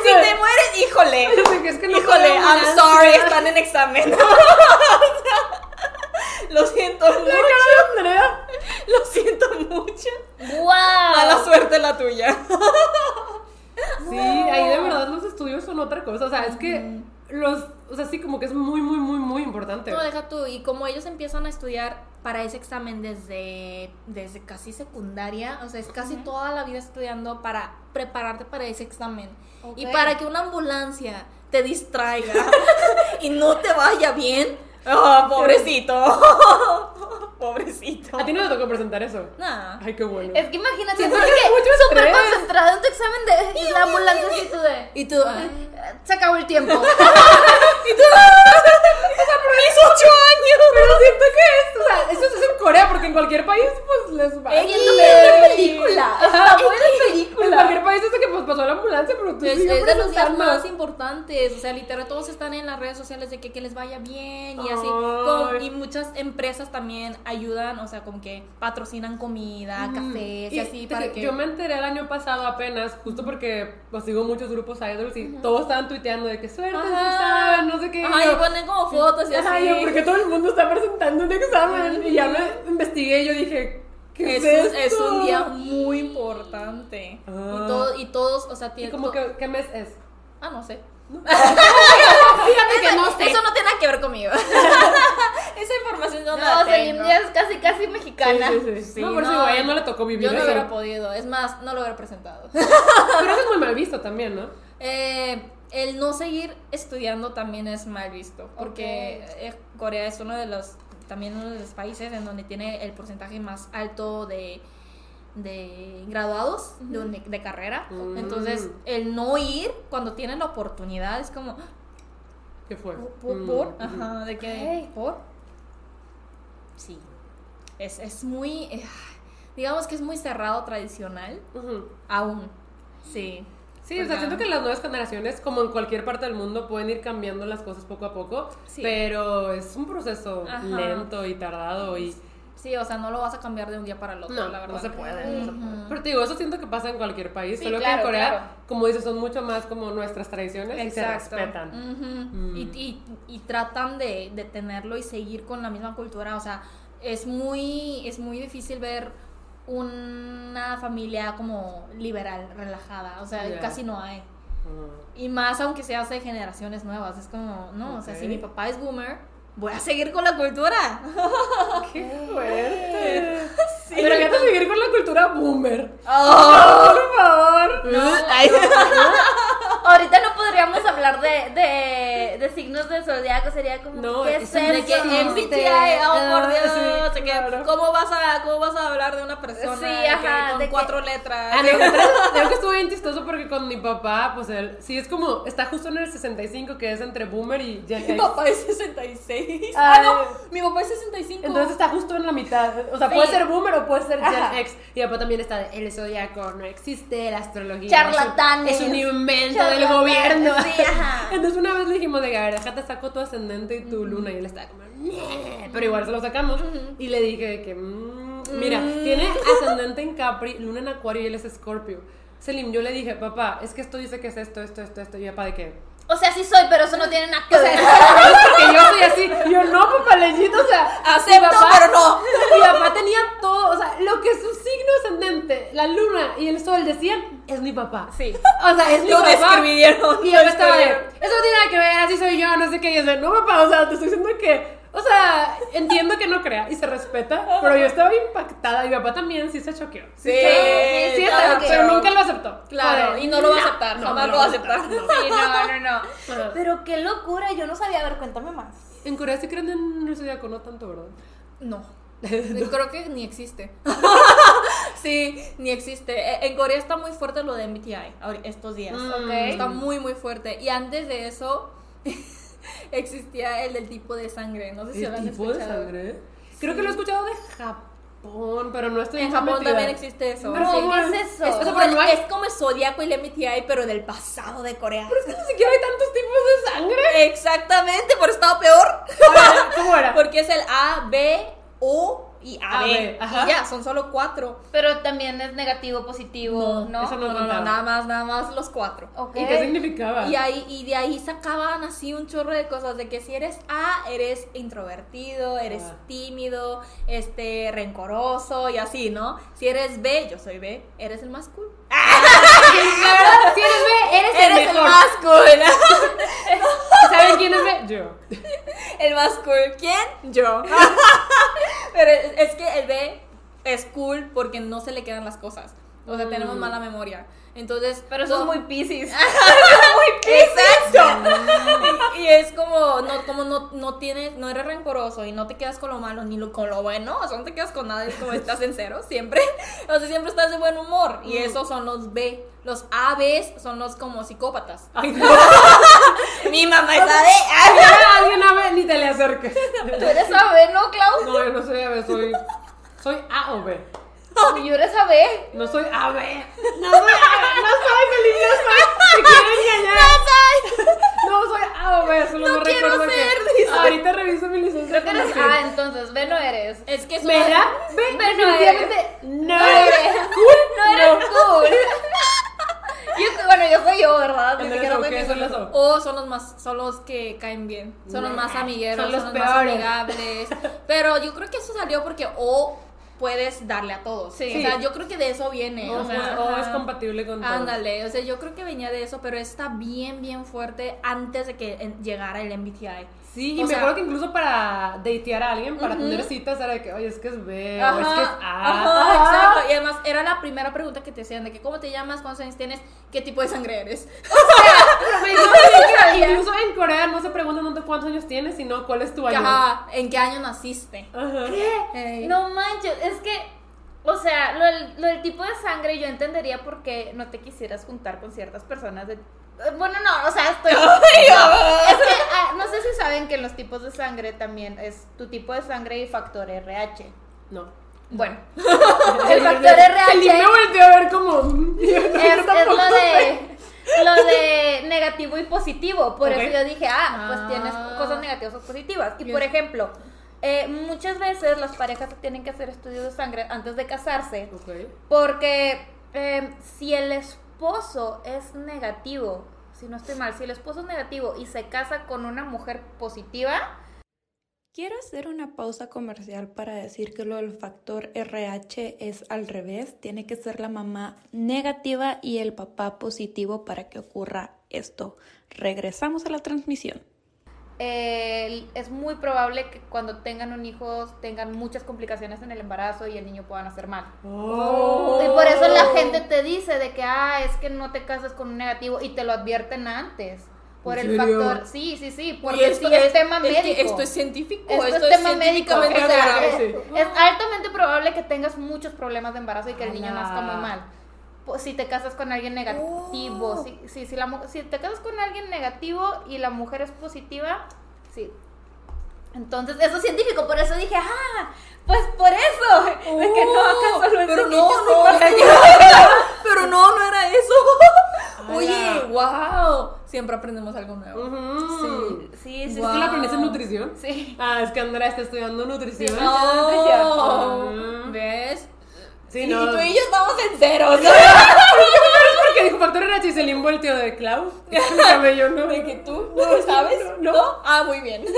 si te mueres, híjole. <laughs> O sea, que es que no Híjole, puede I'm sorry, están en examen. <laughs> <laughs> Lo siento mucho. Andrea. Lo siento mucho. ¡Wow! Mala suerte la tuya. Sí, ahí de verdad los estudios son otra cosa. O sea, es que los, o sea, sí, como que es muy, muy, muy, muy importante. No, deja tú. Y como ellos empiezan a estudiar para ese examen desde, desde casi secundaria, o sea, es casi toda la vida estudiando para prepararte para ese examen. Y para que una ambulancia te distraiga <laughs> y no te vaya bien. ¡Ah, pobrecito! Pobrecito. A ti no te tocó presentar eso. Nah. Ay, qué bueno. Es que imagínate, porque que súper estrés. concentrado en tu examen de y la ambulancia así tú de... Y tú, ah, Se acabó el tiempo. ¡Mis ocho años! Pero siento que es, o sea, eso es en Corea, porque en cualquier país, pues les va. Es una película. Está buena En película. cualquier país es que pues pasó la ambulancia, pero tú Es, es de los días más importantes, o sea, literal todos están en las redes sociales de que, que les vaya bien y así, con- y muchas empresas también ayudan, o sea, como que patrocinan comida, cafés y, Y así para que. Yo me enteré el año pasado apenas, justo porque pues sigo muchos grupos idols y todos estaban tuiteando de que suerte, Ajá. saben, no sé qué. Ajá, yo, y ponen como fotos y Ajá, así. yo, porque todo el mundo está presentando un examen. Y ya me investigué y yo dije, ¿qué es, es, un, es esto? un día muy importante. Ah. Y, todo, y todos, o sea, ¿Y tienen... como que, qué mes es? Ah, no sé. <laughs> Fíjate que no sé. Eso no tiene nada que ver conmigo. <laughs> Esa información no, No, la Celine tengo. Dion es casi, casi mexicana. Sí, sí, sí. Sí, no, por eso no, digo, a ella no le tocó vivir Yo no eso. hubiera podido. Es más, no lo hubiera presentado. Pero eso es muy mal visto también, ¿no? <laughs> Eh, el no seguir estudiando también es mal visto, porque eh, Corea es uno de los, también uno de los países en donde tiene el porcentaje más alto de, de graduados de, carrera. Mm. Entonces, el no ir cuando tienen la oportunidad es como, ¿Qué fue? ¿por? Mm. Ajá, de Ok. ¿por? Sí. Es, es muy, eh, digamos que es muy cerrado tradicional, aún. Sí. Sí, o sea, siento que las nuevas generaciones, como en cualquier parte del mundo, pueden ir cambiando las cosas poco a poco, Sí. pero es un proceso Ajá. lento y tardado y Sí, o sea, no lo vas a cambiar de un día para el otro, no, la verdad. no se puede, no se puede. Pero te digo, eso siento que pasa en cualquier país, Sí, solo que en Corea, claro. como dices, son mucho más como nuestras tradiciones y se respetan. Mm. y, y- y tratan de, de tenerlo y seguir con la misma cultura. O sea, es muy, es muy difícil ver una familia como liberal, relajada. O sea, casi no hay. Y más aunque se hace generaciones nuevas. Es como, no, o sea, si mi papá es boomer, voy a seguir con la cultura. <laughs> ¡Qué fuerte! <laughs> Pero ya te seguir con la cultura boomer. Oh. Por favor. Ay. Ahorita no podríamos hablar de, de, de signos de zodiaco, sería como, No, ¿qué es eso? que MBTI, oh por Ah, Dios, sí, claro. ¿cómo, vas a, ¿cómo vas a hablar de una persona Sí, de que ajá, con de que- cuatro letras? Ah, digo, <laughs> que- estuvo bien chistoso porque con mi papá, pues él, sí es como, está justo en el 65, que es entre boomer y Gen Mi papá es 66. Ay. Ah, no, mi papá es 65. Entonces está justo en la mitad. O sea, Sí. puede ser boomer o puede ser Gen Ajá. X. Y papá también está de el zodiaco, no existe, la astrología. Charlatanes. Es un, es un invento del gobierno. sí, ajá. <laughs> Entonces una vez le dijimos de que, a ver, déjate saco tu ascendente y tu luna. Y él estaba como, pero igual se lo sacamos. Y le dije de que, "Mm, mira, tiene <laughs> ascendente en Capri, luna en Acuario y él es Escorpio. Selim, yo le dije, papá, es que esto dice que es esto, esto, esto, esto. Y papá, ¿de qué? O sea, sí soy, pero eso no tiene nada que ver. <laughs> Porque yo soy así. Yo, no, papá, leyito, o sea, Acepto, mi papá- pero no. Mi papá tenía todo, o sea, lo que su signo ascendente, la luna y el sol decían, es mi papá. Sí. O sea, es mi Lo papá. describieron. Y yo estaba de, eso no tiene nada que ver, así soy yo, no sé qué. Y yo no, papá, o sea, te estoy diciendo que, o sea, entiendo que no crea y se respeta, pero yo estaba impactada y mi papá también sí se choqueó. Sí, sí, sí, claro. pero nunca lo aceptó. Claro, y no lo va a aceptar, no, jamás no lo va a aceptar. no. <laughs> Sí, no, no, no. Pero qué locura, yo no sabía. A ver, cuéntame más. En Corea sí creen en el zodiaco, no tanto, ¿verdad? No. Yo <laughs> creo que ni existe. <laughs> sí, ni existe. E- En Corea está muy fuerte lo de MBTI ahori- estos días. Mm. Ok. Está muy, muy fuerte. Y antes de eso <laughs> existía el del tipo de sangre. No sé si lo ¿El han tipo de escuchado. sangre? Creo que lo he escuchado de Japón, pero no estoy En Japón metida. también existe eso. Pero, Sí. ¿qué es eso? Es como, pero el, no hay- es como el zodiaco y el MBTI, pero del pasado de Corea. Pero es que ni siquiera hay tantos tipos de sangre. Exactamente, por estaba peor. ¿cómo era? <laughs> Porque es el A, B, O y A, AB. B, ajá. Y ya, son solo cuatro. Pero también es negativo, positivo, ¿no? eso No, no, nada más, nada más los cuatro. Ok. ¿Y qué significaba? Y, ahí, y de ahí sacaban así un chorro de cosas, de que si eres A, eres introvertido, eres Ah. tímido, este, rencoroso y así, ¿no? Si eres B, yo soy B, eres el más cool. <laughs> la verdad, si eres B, eres, Eres el el más <laughs> cool. ¿Saben quién es B? Yo. El más cool. ¿Quién? Yo. <laughs> Pero es es que el B es cool porque no se le quedan las cosas. O sea, tenemos mala memoria. Entonces. Pero eso es no- muy piscis. <laughs> Exacto. <laughs> y, y es como, no, como no, no tienes, no eres rencoroso y no te quedas con lo malo ni lo, con lo bueno. O sea, no te quedas con nada, es como estás en cero siempre. <laughs> O sea, siempre estás de buen humor. Y esos son los B. Los A, Bs son los como psicópatas. Ay, no. Mi mamá es A, B. Ya, alguien a B, ni te le acerques. Tú eres AB, ¿no, Klaus? No, yo no soy A, B, soy. Soy A o B. Y yo eres AB. No soy A, B. No soy A, B. No soy feliz, no soy. Te quieren engañar. No soy A o B, solo No no, quiero recuerdo ser, que. dice. Ahorita reviso mi licencia. Creo que eres. A, entonces. B no eres. Es que es ¿Verdad? B, B no definitivamente no No eres. eres. <laughs> No eres cool. <laughs> Yo, bueno, yo soy yo, ¿verdad? Ni siquiera ¿o soy ¿Qué son las O? O son los más, son los que caen bien. Son los No, más amigueros, son son los los, más amigables. <laughs> Pero yo creo que eso salió porque O puedes darle a todos. Sí. O sea, yo creo que de eso viene. O, o sea, o es ajá. compatible con todo. Ándale, o sea, yo creo que venía de eso, pero está bien, bien fuerte antes de que en- llegara el MBTI. Sí, y O me sea- acuerdo que incluso para datear a alguien, para Ujú. tener citas, era de que, oye, es que es B, o es Ajá, que es A. ajá, <laughs> exacto. Y además era la primera pregunta que te hacían de que cómo te llamas, cuántos años tienes, qué tipo de sangre eres. <laughs> Pero me dijo que incluso en Corea no se preguntan cuántos años tienes, sino cuál es tu año. Ajá, ¿en qué año naciste? Ajá. Ey. No manches, es que, o sea, lo del, lo del tipo de sangre yo entendería por qué no te quisieras juntar con ciertas personas de... Bueno, no, o sea, estoy... <laughs> No, es que, ah, no sé si saben que en los tipos de sangre también es tu tipo de sangre y factor RH. No. Bueno, <laughs> el factor RH <laughs> El me volteó a ver como. es, es lo de lo de negativo y positivo. Por eso yo dije, ah, pues Ah. tienes cosas negativas o positivas. Y Yes. por ejemplo, eh, muchas veces las parejas tienen que hacer estudios de sangre antes de casarse. Ok. Porque eh, si el esposo es negativo, si no estoy mal, si el esposo es negativo y se casa con una mujer positiva, Quiero hacer una pausa comercial para decir que lo del factor RH es al revés. Tiene que ser la mamá negativa y el papá positivo para que ocurra esto. Regresamos a la transmisión. eh, es muy probable que cuando tengan un hijo tengan muchas complicaciones en el embarazo y el niño pueda nacer mal. Oh. Y por eso la gente te dice de que, ah, es que no te cases con un negativo y te lo advierten antes. Por ¿En el factor, sí, sí, sí, porque sí es, es- tema es que médico. esto es científico. Esto esto es tema médico. O sea, es, es altamente probable que tengas muchos problemas de embarazo y que el niño Ala. nazca muy mal. Si te casas con alguien negativo, Oh. si, si, si, la, si te casas con alguien negativo y la mujer es positiva, sí. Entonces, eso es científico, por eso dije, ah, pues por eso. de que no, acá solo es pero no, no, soy o sea, que- pero no, no era eso. Oye, wow, siempre aprendemos algo nuevo. Sí, sí, sí. ¿Es que la aprendiste en nutrición? Sí. Ah, es que Andrea está estudiando nutrición. Sí, No, <laughs> nutrición. ¿ves? Sí, y no. tú y yo estamos en cero, ¿no? Porque dijo factor RH y se le volteó de. Explícame <laughs> yo, ¿no? De que tú no sabes, No. ¿no? Ah, muy bien. <laughs>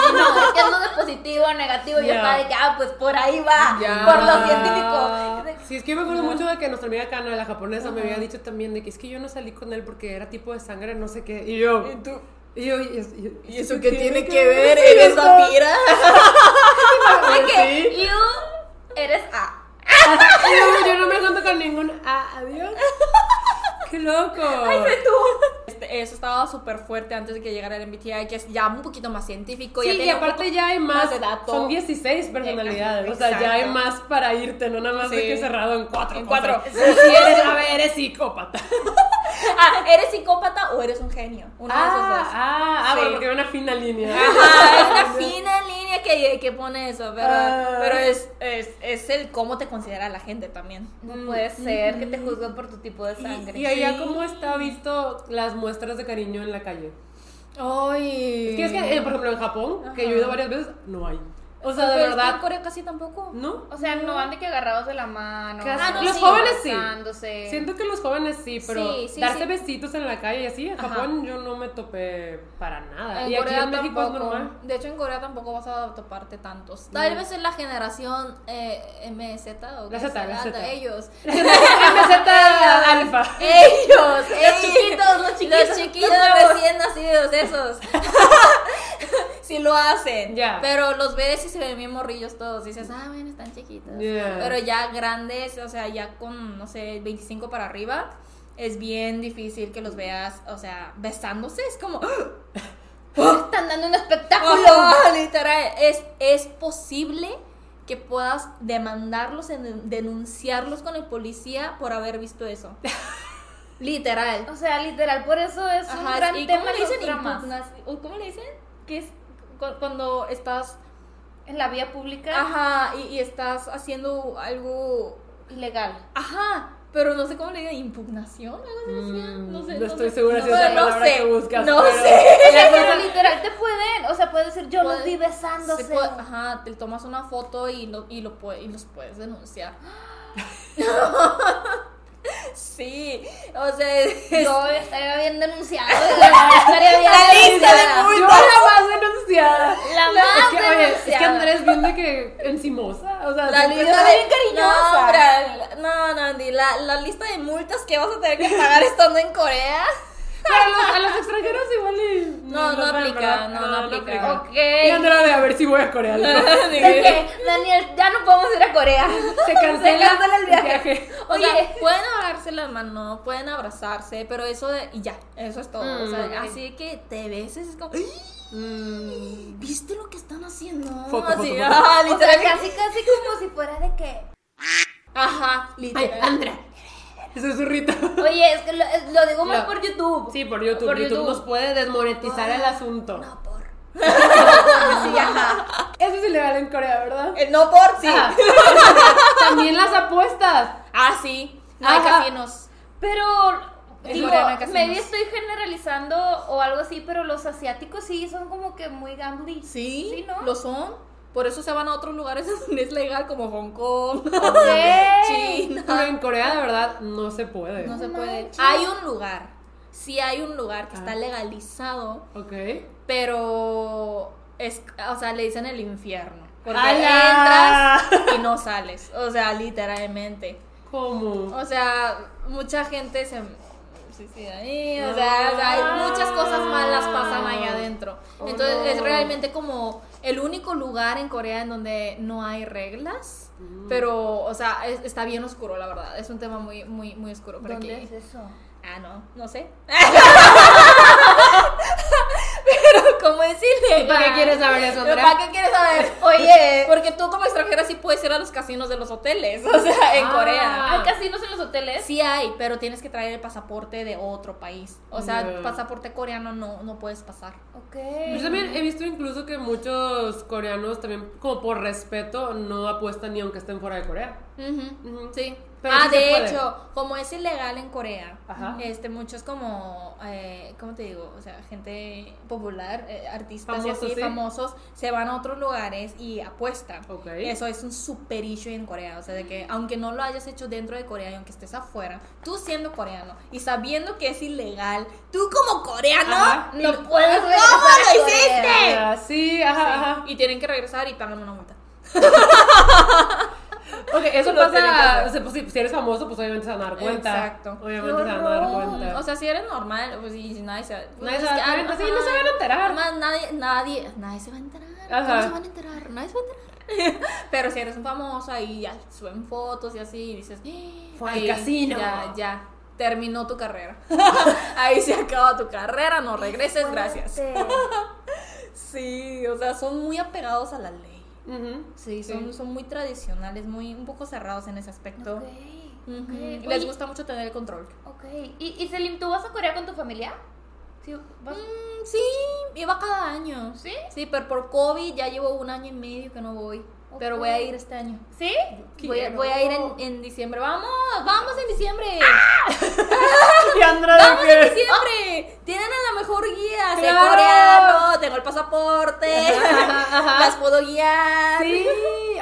Sí, no, es que de positivo o negativo. Yo Ya. estaba de que, ah, pues por ahí va. Por lo científico. Sí, es que yo me acuerdo mucho de que nuestra amiga Kana, la japonesa, me había dicho también de que es que yo no salí con él porque era tipo de sangre, no sé qué. Y yo. ¿Y tú? Y yo. ¿Y, es- y- ¿Y eso qué tiene que ver? <laughs> Sí, ¿Eres vampira? Que Sí. eres A. Y yo, no me junto con ningún. Ah, adiós. ¡Qué loco! Este, eso estaba súper fuerte antes de que llegara el MBTI, que es ya un poquito más científico. Sí, ya y aparte ya hay más, dato. son 16 personalidades, o sea, ya hay más para irte, no nada más de que cerrado en cuatro En cuatro. Sí, sí, eres, <laughs> a ver, eres psicópata. Ah, ¿eres psicópata o eres un genio? Uno de esos Ah, dos. ah, ah, bueno, porque hay una fina línea. Ajá, hay una <laughs> fina que, que pone eso, pero, Ah. pero es, es, es el cómo te considera la gente también. No puede ser que te juzguen por tu tipo de sangre. Y allá, ¿cómo está visto las muestras de cariño en la calle? Ay. Es que, es que, eh, por ejemplo, en Japón, que yo he ido varias veces, no hay. O sea, de verdad, en Corea casi tampoco. ¿no? O sea, no van de que agarrados de la mano. Ah, no, los sí. jóvenes sí. Siento que los jóvenes sí, pero Sí, sí, darse besitos en la calle y así, en. Japón yo no me topé para nada. En y aquí Corea en México tampoco. es normal. De hecho, en Corea tampoco vas a toparte tantos. Tal vez en la generación eh, MZ o La Z, la Z. ellos. <laughs> MZ <laughs> alfa. Ellos, <laughs> Los chiquitos, los chiquitos, Los chiquillos nuevos. recién nacidos, esos. Sí lo hacen. Ya. Pero los ves y se ven bien morrillos todos. Dices, ah, bueno, están chiquitos. Pero ya grandes, o sea, ya con, no sé, 25 para arriba, es bien difícil que los veas, o sea, besándose. Es como. <laughs> Están dando un espectáculo. <laughs> Literal, es, es posible que puedas demandarlos, en, denunciarlos con el policía por haber visto eso. <laughs> literal. O sea, literal, por eso es un gran ¿y tema cómo le dicen? dramas. Impugnación- ¿o ¿Cómo le dicen? Que es cu- cuando estás, En la vía pública, ajá, y, y estás haciendo algo, ilegal. ajá, pero no sé cómo le digan, impugnación, algo así Mm, no sé. no estoy segura No si es la no sé, que buscas, No pero- sé. <laughs> sea, <laughs> pero literal te pueden, o sea, puedes decir yo los Puede- vi besándose. Se puede- ajá, te tomas una foto y, lo, y, lo puede- y los puedes denunciar. <laughs> sí, o sea, <laughs> es- Yo estaría bien <laughs> estaría bien La lista de denunciada. Yo la más denunciada. La Es más que, oye, es que denunciada. Andrés viene que encimosa. O sea, La lista está de bien cariñosa. No, no, Andy, la, la lista de multas que vas a tener que pagar estando en Corea. Pero a los, a los extranjeros igual y. No, no aplica, no, no aplica. Ok. Y Andrea de a ver si voy a Corea. <laughs> ¿no? Daniel, ya no podemos ir a Corea. Se cancela, cancela el viaje. O Oye, sea, pueden agarrarse las manos, pueden abrazarse, pero eso de, y ya, eso es todo. o sea, Mm, así que te beses, es como, Mm, ¿viste lo que están haciendo? Foto, así, foto, foto. ah, o sea, literal. casi, casi como si fuera de que. Ajá, Ay, literal. Andrea. Ese es su rito. Oye, es que lo, es- lo digo más Lo- por YouTube. Sí, por YouTube. Por YouTube, YouTube. nos puede desmonetizar el asunto. No por. <laughs> Sí, ajá. Eso es ilegal en Corea, ¿verdad? El no por, sí. Ah. <laughs> También las apuestas. Ah, sí. No hay Ajá. casinos. Pero. Digo, hay maybe estoy generalizando o algo así, pero los asiáticos sí son como que muy gambly. Sí, Sí, ¿no? lo son. Por eso se van a otros lugares <laughs> donde es legal, como Hong Kong, <laughs> Ok. China. Pero en Corea de verdad no se puede. No se puede. Hay un lugar. Sí hay un lugar que Ah. está legalizado, Ok. pero es, o sea, le dicen el infierno. Porque ¡Hala! entras y no sales. O sea, literalmente. ¿Cómo? O sea, mucha gente se suicida ahí. O sea, o sea, hay muchas cosas malas pasan ahí adentro. Oh, Entonces no. es realmente como el único lugar en Corea en donde no hay reglas. Mm. Pero, o sea, es- está bien oscuro, la verdad. Es un tema muy, muy, muy oscuro. Pero ¿Dónde aquí. es eso? Ah, no, no sé. <laughs> Pero, ¿cómo decirle? ¿Para qué quieres saber eso, ¿Pero Andrea? ¿Para qué quieres saber? Oye, <laughs> Porque tú como extranjera sí puedes ir a los casinos de los hoteles, o sea, en Ah. Corea. ¿hay casinos en los hoteles? Sí hay, pero tienes que traer el pasaporte de otro país. O sea, pasaporte coreano no, no puedes pasar. Ok. Yo también he visto incluso que muchos coreanos también, como por respeto, no apuestan ni aunque estén fuera de Corea. Sí. Pero ah, sí de hecho, como es ilegal en Corea, Ajá. este muchos como, eh, ¿cómo te digo? O sea, gente popular, eh, artistas y Famosos, así, sí. famosos, se van a otros lugares y apuestan. Ok. Eso es un super issue en Corea. O sea, de que aunque no lo hayas hecho dentro de Corea y aunque estés afuera, tú siendo coreano y sabiendo que es ilegal, tú como coreano, Ajá. No puedes ¿Cómo lo hiciste? Sí, ajá, ajá. y tienen que regresar y pagan una multa. <laughs> Ok, eso que pasa. O sea, pues, si, eres famoso, pues obviamente se van a dar cuenta. Exacto. Obviamente se van a dar cuenta. O sea, si eres normal, pues y si nadie se Nadie pues, se va a cuenta, sí, no se van a enterar. Además, nadie, nadie, nadie se va a enterar. Ajá. ¿Cómo se van a enterar? Nadie se va a enterar. <laughs> Pero si eres un famoso ahí ya suben fotos y así y dices, Fue al casino. Ya, ya. Terminó tu carrera. <laughs> ahí se acaba tu carrera, no regreses, gracias. <laughs> Sí, o sea, son muy apegados a la ley. Ujú. Sí, son, son muy tradicionales, muy un poco cerrados en ese aspecto. Ok, Ujú. ok. Les Oye, gusta mucho tener el control. Ok. ¿Y, y Selim, tú vas a Corea con tu familia? Sí, vas. Mm, sí, iba cada año. ¿Sí? Sí, pero por COVID ya llevo un año y medio que no voy. Pero voy a ir este año. ¿Sí? Voy a, voy a ir en, en diciembre. ¡Vamos! ¡Vamos en diciembre! <laughs> Y Andrea, ¡Vamos ¿de en diciembre! Tienen a la mejor guía. Sé ¡Claro! coreano, tengo el pasaporte. Las puedo guiar. Sí.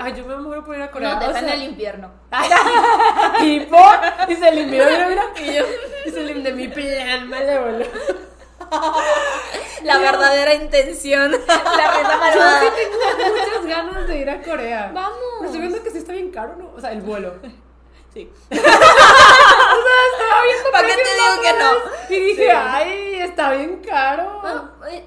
Ay, yo me muero por ir a Corea. No, o depende sea, del invierno. <laughs> y por. Y se le mira, mira, mira. Y yo. Y se le de mi plan malévolo. <laughs> <laughs> la verdadera intención. La reta malvada. Yo tengo muchas ganas de ir a Corea. Vamos. Pero estoy viendo que sí está bien caro, ¿no? O sea, el vuelo. <laughs> Sí. o sea, estaba viendo ¿Para qué te digo que no? Y dije, ay, está bien caro.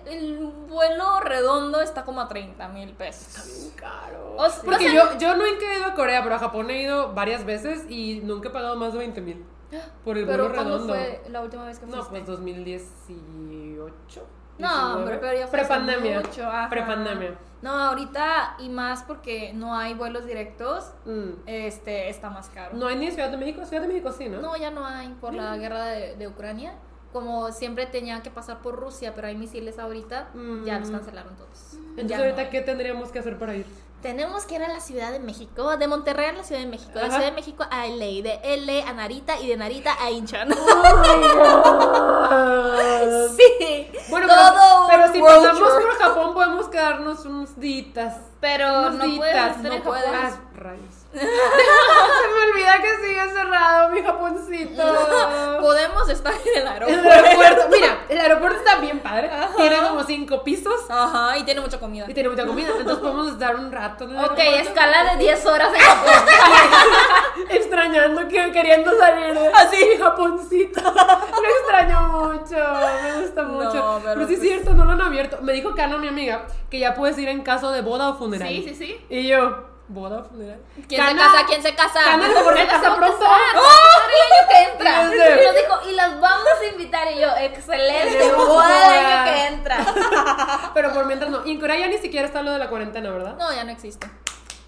El vuelo redondo está como a 30 mil pesos. Está bien caro. Porque yo, yo nunca he ido a Corea, pero a Japón he ido varias veces y nunca he pagado más de 20 mil. <gasps> por el Pero ¿cuándo redondo. fue la última vez que fuiste? No, pues 2018. No, 19. hombre, pero ya fue Prepandemia. Prepandemia. No, ahorita y más porque no hay vuelos directos, Mm. este está más caro. No hay ni Ciudad de México. Ciudad de México sí, ¿no? No, ya no hay por la guerra de, de Ucrania. Como siempre tenían que pasar por Rusia, pero hay misiles ahorita, ya los Mm. cancelaron todos. Entonces, Ya no ahorita, hay. ¿qué tendríamos que hacer para ir? Tenemos que ir a la Ciudad de México, de Monterrey a la Ciudad de México, de la. Ciudad de México a LA, de LA a Narita y de Narita a Incheon. <laughs> sí. Bueno, Todo pero, pero si pasamos por Japón, podemos quedarnos unos días. Pero Unos no puedes estar no en puedes. Japón. Ah, rayos. <laughs> Se me olvida que sigue cerrado mi Japoncito. <laughs> Podemos estar en el El aeropuerto. aeropuerto, mira, el aeropuerto está bien padre. Tiene como cinco pisos Ajá, y tiene mucha comida. y tiene mucha comida. Entonces podemos estar un rato en el Ok, aeropuerto, escala de 10 <laughs> horas en Japón. extrañando, que, queriendo salir de así mi Japoncito. Lo extraño mucho, me gusta No, mucho. pero pero, sí es pues- cierto, no lo han abierto. Me dijo Cano, mi amiga, que ya puedes ir en caso de boda o funeral. Sí, sí, sí. Y yo, ¿boda funeral? ¿Quién se Cana- casa? ¿Quién se casa? Cana se volvió a casar pronto. ¡Oh! el año que entra. Sé. Y nos dijo, y las vamos a invitar. Y yo, excelente, boda el año que entra. <laughs> Pero por mientras no. Y en Corea ya ni siquiera está lo de la cuarentena, ¿verdad? No, ya no existe.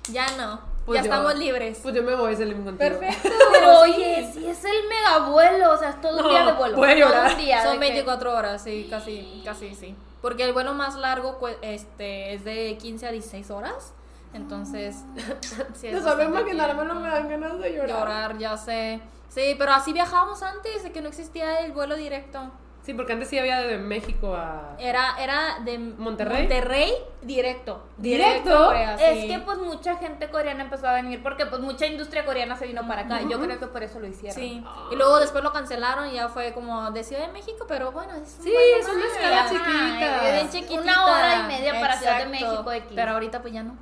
Ya no. Pues ya yo- estamos libres. Pues yo me voy, Selim, contigo. Perfecto. <laughs> Pero oye, si es el mega vuelo, o sea, es todo un No, día de vuelo. voy a todo llorar. un día Son de que- 24 horas, sí, casi, casi sí. Porque el vuelo más largo cue- este, es de 15 a 16 horas. Entonces, <laughs> sí, es No solo bastante imaginármelo me tiempo. dan ganas de llorar. Llorar, ya sé. Sí, pero así viajábamos antes de que no existía el vuelo directo. Sí, porque antes sí había de México a. Era, era de ¿Monterrey? Monterrey directo. ¿Directo? Corea, Es que pues mucha gente coreana empezó a venir porque pues mucha industria coreana se vino para acá. Yo creo que por eso lo hicieron. Sí. Y luego después lo cancelaron y ya fue como de Ciudad de México, pero bueno, es un Sí, es una más. escala Ajá, chiquita. es Bien chiquitita. Una hora y media para Ciudad de. México X. Pero ahorita pues ya no.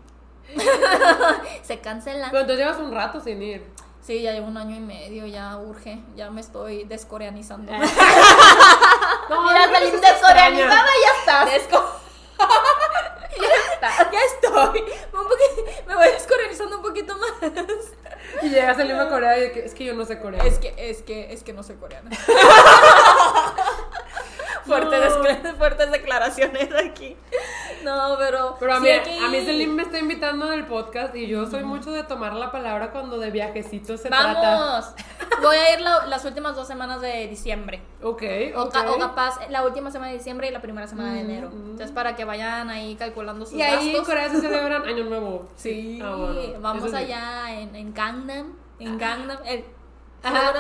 <laughs> Se cancela. Pero entonces llevas un rato sin ir. Sí, ya llevo un año y medio, ya urge, ya me estoy descoreanizando. <laughs> No, Mira, no, salí descoreanizada y ya estás. <laughs> Desco- ya estoy. Un poqui- me voy descoreanizando un poquito más. Y llegas a Lima, Corea y es que yo no sé coreano. Es que, es que, es que no soy coreana. Fuertes, No. <laughs> fuertes declaraciones aquí. No, pero. Pero a sí mí, que a mí. Selim me está invitando en el podcast y yo soy mucho de tomar la palabra cuando de viajecitos se trata. Vamos. Voy a ir la- las últimas dos semanas de diciembre. Ok, O, ok. ca- o capaz la última semana de diciembre y la primera semana de enero. mm. Entonces, para que vayan ahí calculando sus Y ahí en gastos. Corea se celebran <laughs> Año Nuevo. Sí, Ah, bueno. vamos Eso sí. allá en, en Gangnam. En Gangnam. el- Ajá.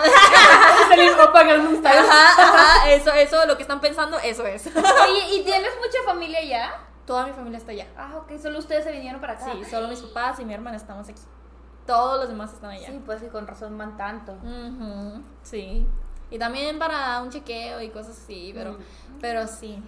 Selim <laughs> va pagando un. Ajá, ajá, eso, eso, lo que están pensando, eso es. <laughs> Oye, ¿y tienes mucha familia ya? Toda mi familia está allá. Ah, ok, solo ustedes se vinieron para acá. Sí, solo mis papás y mi hermana estamos aquí. Todos los demás están allá. Sí, pues sí, con razón van tanto. Ujú, sí. Y también para un chequeo y cosas así, pero, pero sí,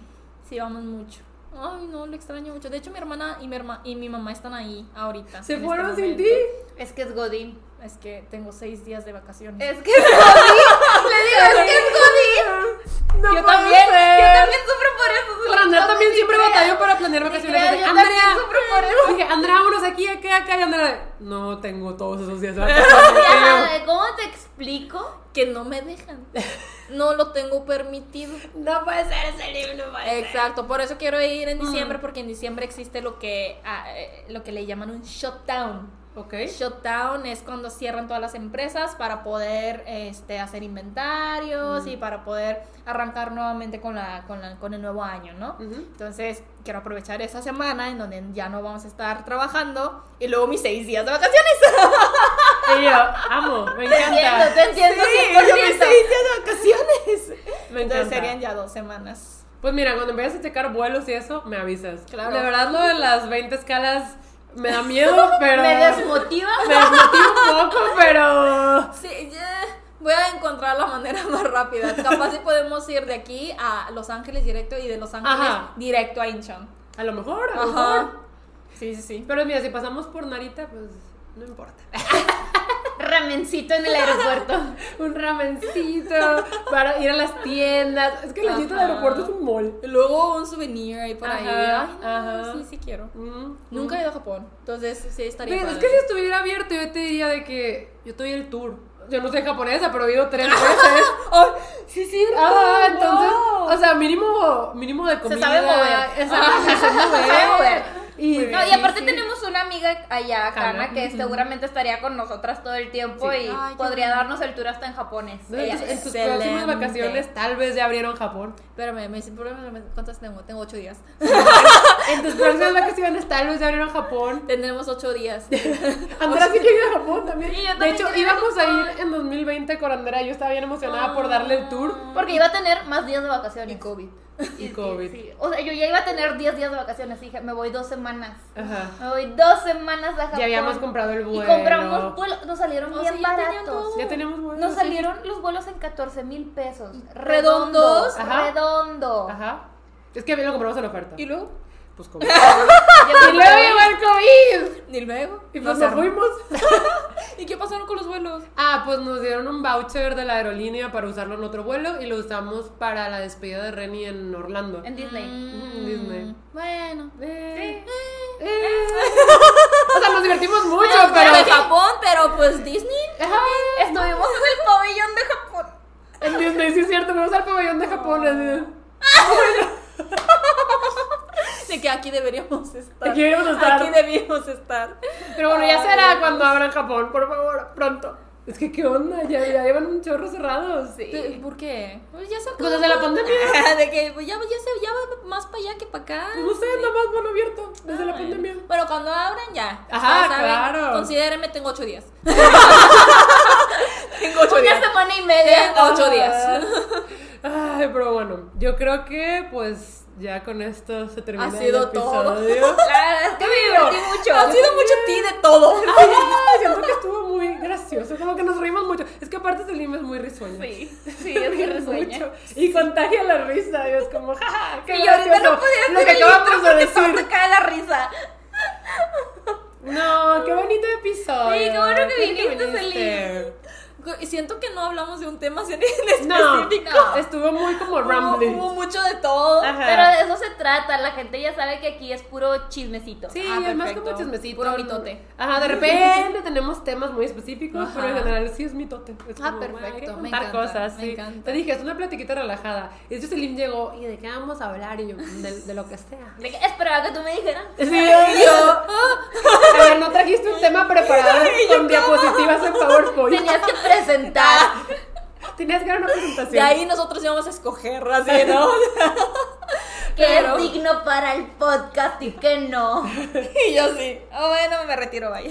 sí vamos mucho. Ay, no, lo extraño mucho. De hecho, mi hermana y mi, herma- y mi mamá están ahí ahorita. Se en este fueron sin momento. ti. Es que es Godín. Es que tengo seis días de vacaciones. Es que es Godín. Le digo, es que es Godín. No yo también, ser. yo también sufro por eso. Por Andrea también siempre batallo para planear vacaciones. Así, yo Andrea, también sufro por eso. Dije, Andrea, vámonos aquí, acá, acá. Y Andrea, no tengo todos esos días de vacaciones. ¿Cómo te explico? Que no me dejan. No lo tengo permitido. no puede ser ese libro, no puede ser. Exacto, por eso quiero ir en diciembre, porque en diciembre existe lo que, ah, eh, lo que le llaman un shutdown. Ok. Shutdown es cuando cierran todas las empresas para poder este, hacer inventarios y para poder arrancar nuevamente con, la, con, la- con el nuevo año, ¿no? Entonces, quiero aprovechar esa semana en donde ya no vamos a estar trabajando y luego mis seis días de vacaciones. <laughs> Y yo, amo, me Te entiendo, encanta. te entiendo Sí, yo mis 100%. seis días de vacaciones. <laughs> Me Entonces encanta. serían ya dos semanas. Pues mira, cuando empieces a checar vuelos y eso, me avisas. Claro. De verdad, lo de las 20 escalas me da miedo, <laughs> pero. Me desmotiva. Me desmotiva un poco, pero. Sí, ya. Voy a encontrar la manera <laughs> más rápida. Capaz si podemos ir de aquí a Los Ángeles directo y de Los Ángeles Ajá. directo a Incheon. A lo mejor, a lo Ajá. mejor. Sí, sí, sí. Pero mira, si pasamos por Narita, pues no importa. <laughs> ramencito en el aeropuerto. <laughs> un ramencito para ir a las tiendas. Es que la tienda del aeropuerto es un mall. Luego un souvenir ahí por ahí. Ajá, Ay, no, ajá. sí, sí quiero. Mm, Nunca he ido a Japón, entonces sí estaría Ves, es que si estuviera abierto, yo te diría de que yo te doy el tour. Yo no soy japonesa, pero he ido tres veces. <laughs> Ay, sí, sí, Ah, entonces, o sea, mínimo, mínimo de comida. <laughs> sabe mover. Exacto, se mover. Se sabe mover. Y, No, y aparte sí. tenemos una amiga allá, Kana. Que seguramente estaría con nosotras todo el tiempo Sí. y Ay, podría darnos el tour hasta en japonés. En Ella- tus, en tus Excelente. próximas vacaciones tal vez ya abrieron Japón. Espérame, me dicen, ¿cuántas tengo? Tengo ocho días. En tus próximas vacaciones tal vez ya abrieron Japón. Tendremos ocho días. <laughs> Andrea sí quiere ir a Japón también. Sí, yo de hecho, a íbamos a ir en 2020 con Andrea. Yo estaba bien emocionada por darle el tour. Porque iba a tener más días de vacaciones. Y COVID. <laughs> Y COVID. Sí. O sea, yo ya iba a tener 10 días de vacaciones. Dije, me voy dos semanas. Ajá. Me voy dos semanas a Japón. Ya habíamos comprado el Y vuelo. compramos vuelos. Nos salieron O bien sea, baratos. Ya tenemos vuelo. Nos sí. salieron los vuelos en 14 mil pesos. ¿Redondos? Ajá. Redondo. Ajá. Es que lo compramos en oferta. ¿Y luego? Pues COVID. y luego llegó el COVID. ¿Y luego? Y pues nos armó. fuimos. <laughs> ¿Y qué pasaron con los vuelos? Ah, pues nos dieron un voucher de la aerolínea para usarlo en otro vuelo y lo usamos para la despedida de Renny en Orlando. En Disney. Mm, Disney. Bueno. Eh, eh. O sea, nos divertimos mucho, Pero pero. de Japón, pero pues Disney. Estuvimos en el pabellón de Japón. En Disney, sí es cierto, vamos al pabellón de Japón. así <laughs> <laughs> de- que aquí deberíamos estar. Aquí deberíamos estar. Aquí debíamos estar. Pero bueno, ya será cuando abran Japón, por favor, pronto. Es que, ¿qué onda? Ya, ya llevan un chorro cerrados. Sí. ¿Por qué? Pues ya se Pues desde la pandemia. <laughs> De que pues ya, ya, se, ya va más para allá que para acá. No sé, nada más van abierto desde la Ay. pandemia. Pero cuando abran ya. Ajá, Ustedes claro. Considéreme, tengo ocho días. <laughs> tengo ocho Una días. semana y media. Tengo ocho días. Ay, pero bueno, yo creo que pues ya con esto se termina Ha sido el todo. episodio. <laughs> La verdad es que me divertí mucho. Ha sido mucho ti de todo. <laughs> Ay, siento que estuvo muy gracioso, como que nos reímos mucho. Es que aparte Selim es muy risueño. Sí, sí, <laughs> es resueña. Mucho. Y contagia la risa, y es como, jaja, qué Y ahorita no podía lo que el acabamos de decir. cae la risa. No, qué bonito episodio. Sí, qué bueno que viniste, viniste. Y siento que no hablamos de un tema en <laughs> No, específico. estuvo muy como rambling. hubo mucho de todo. Ajá. Pero de eso se trata. La gente ya sabe que aquí es puro chismecito. Sí, Ah, es más perfecto. como chismecito. Puro mitote. Ajá, de repente tenemos temas muy específicos, pero en general sí es mitote. Es Ah, como, perfecto, me encanta, cosas, me sí. encanta. Te dije, es una platiquita relajada. Y de hecho Selim llegó, ¿y de qué vamos a hablar? Y yo, de, de lo que sea. De que esperaba que tú me dijeras. Sí, yo. <laughs> A ver, no trajiste un tema preparado <laughs> con diapositivas en PowerPoint. Tenías que presentar. <laughs> Tenías que dar una presentación. De ahí nosotros íbamos a escoger, así, ¿no? <laughs> <laughs> Que Pero- es digno para el podcast y que no. y yo sí. Ah, bueno, me retiro, vaya.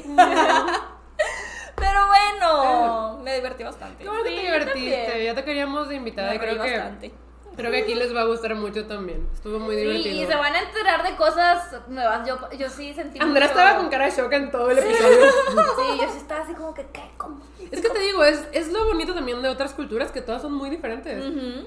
Pero bueno, me divertí bastante. Qué que Sí, te divertiste. también. Ya te queríamos invitar Me y creo que, bastante. Creo que aquí les va a gustar mucho también. Estuvo muy Sí, divertido. y se van a enterar de cosas nuevas. Yo, yo sí sentí Andrea mucho- estaba con cara de shock en todo el episodio. <laughs> Sí, yo sí estaba así como que, ¿qué? ¿Cómo? Es que te digo, es, es lo bonito también de otras culturas que todas son muy diferentes.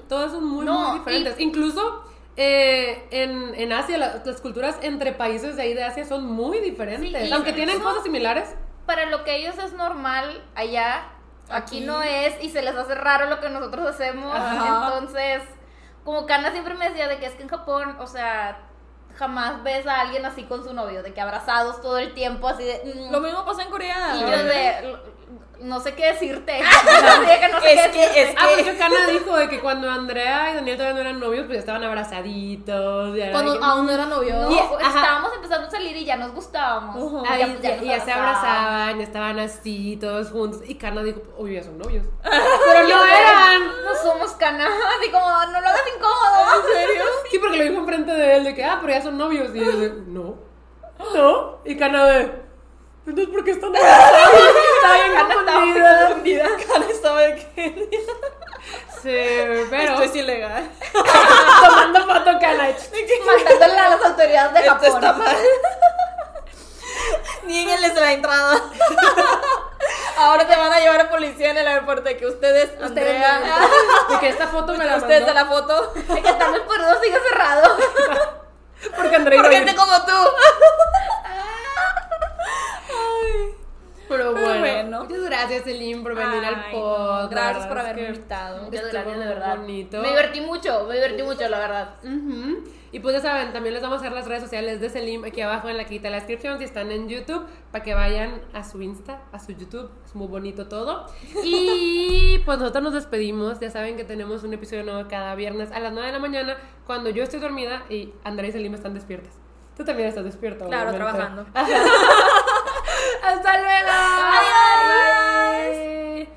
Todas son muy, No, muy diferentes. Incluso eh, en, en Asia, la- las culturas entre países de ahí de Asia son muy diferentes. Sí, Aunque tienen cosas similares. Para lo que ellos es normal allá, aquí, Aquí. no es y se les hace raro lo que nosotros hacemos. Ajá. Entonces, como Kana siempre me decía de que es que en Japón, o sea, jamás ves a alguien así con su novio, de que abrazados todo el tiempo, así de... mm. Lo mismo pasa en Corea. y yo de... No sé qué decirte. <laughs> Así de que no sé Es qué que- decirte. es Ah, porque Kana dijo de que cuando Andrea y Daniel todavía no eran novios, pues ya estaban abrazaditos. ya Cuando que- aún no era novio. No, Y- ajá. estábamos empezando a salir y ya nos gustábamos. Ah, Ya- ya ya, ya se abrazaban, estaban así, todos juntos. Y Kana dijo, obvio, ya son novios. <laughs> Pero no eran. No somos Kana. Así como, no lo hagas incómodo. ¿En serio? Sí, porque lo dijo enfrente de él, de que, ah, pero ya son novios. Y yo no, <gasps> no. Y Kana de, entonces, ¿por qué están abrazados? <laughs> Estaba bien confundida. Cara <laughs> estaba de que. Sí, pero Esto es ilegal. <laughs> tomando foto Kana. Mandándole a las autoridades de Esto Japón. está mal. Niéguenles la entrada. <laughs> Ahora te van a llevar a policía en el aeropuerto de que ustedes, Andrea, De que esta foto me la ustedes de mandó. la foto, De que vez por eso sigue cerrado. Porque Andrea por gente como tú. Ay. Pero bueno, Bueno. muchas gracias, Selim, por venir al no, podcast. gracias por haberme invitado. Muchas estuvo gracias, de muy verdad. bonito. Me divertí mucho, me divertí mucho, la verdad. Ujú. Y pues ya saben, también les vamos a hacer las redes sociales de Selim aquí abajo en la quita de la descripción si están en YouTube, para que vayan a su Insta, a su YouTube, es muy bonito todo. Y <laughs> pues nosotros nos despedimos, ya saben que tenemos un episodio nuevo cada viernes a las 9 de la mañana, cuando yo estoy dormida y Andrea y Selim están despiertas. Tú también estás despierta, Claro, obviamente. trabajando. <laughs> Hasta luego. Adiós. Bye.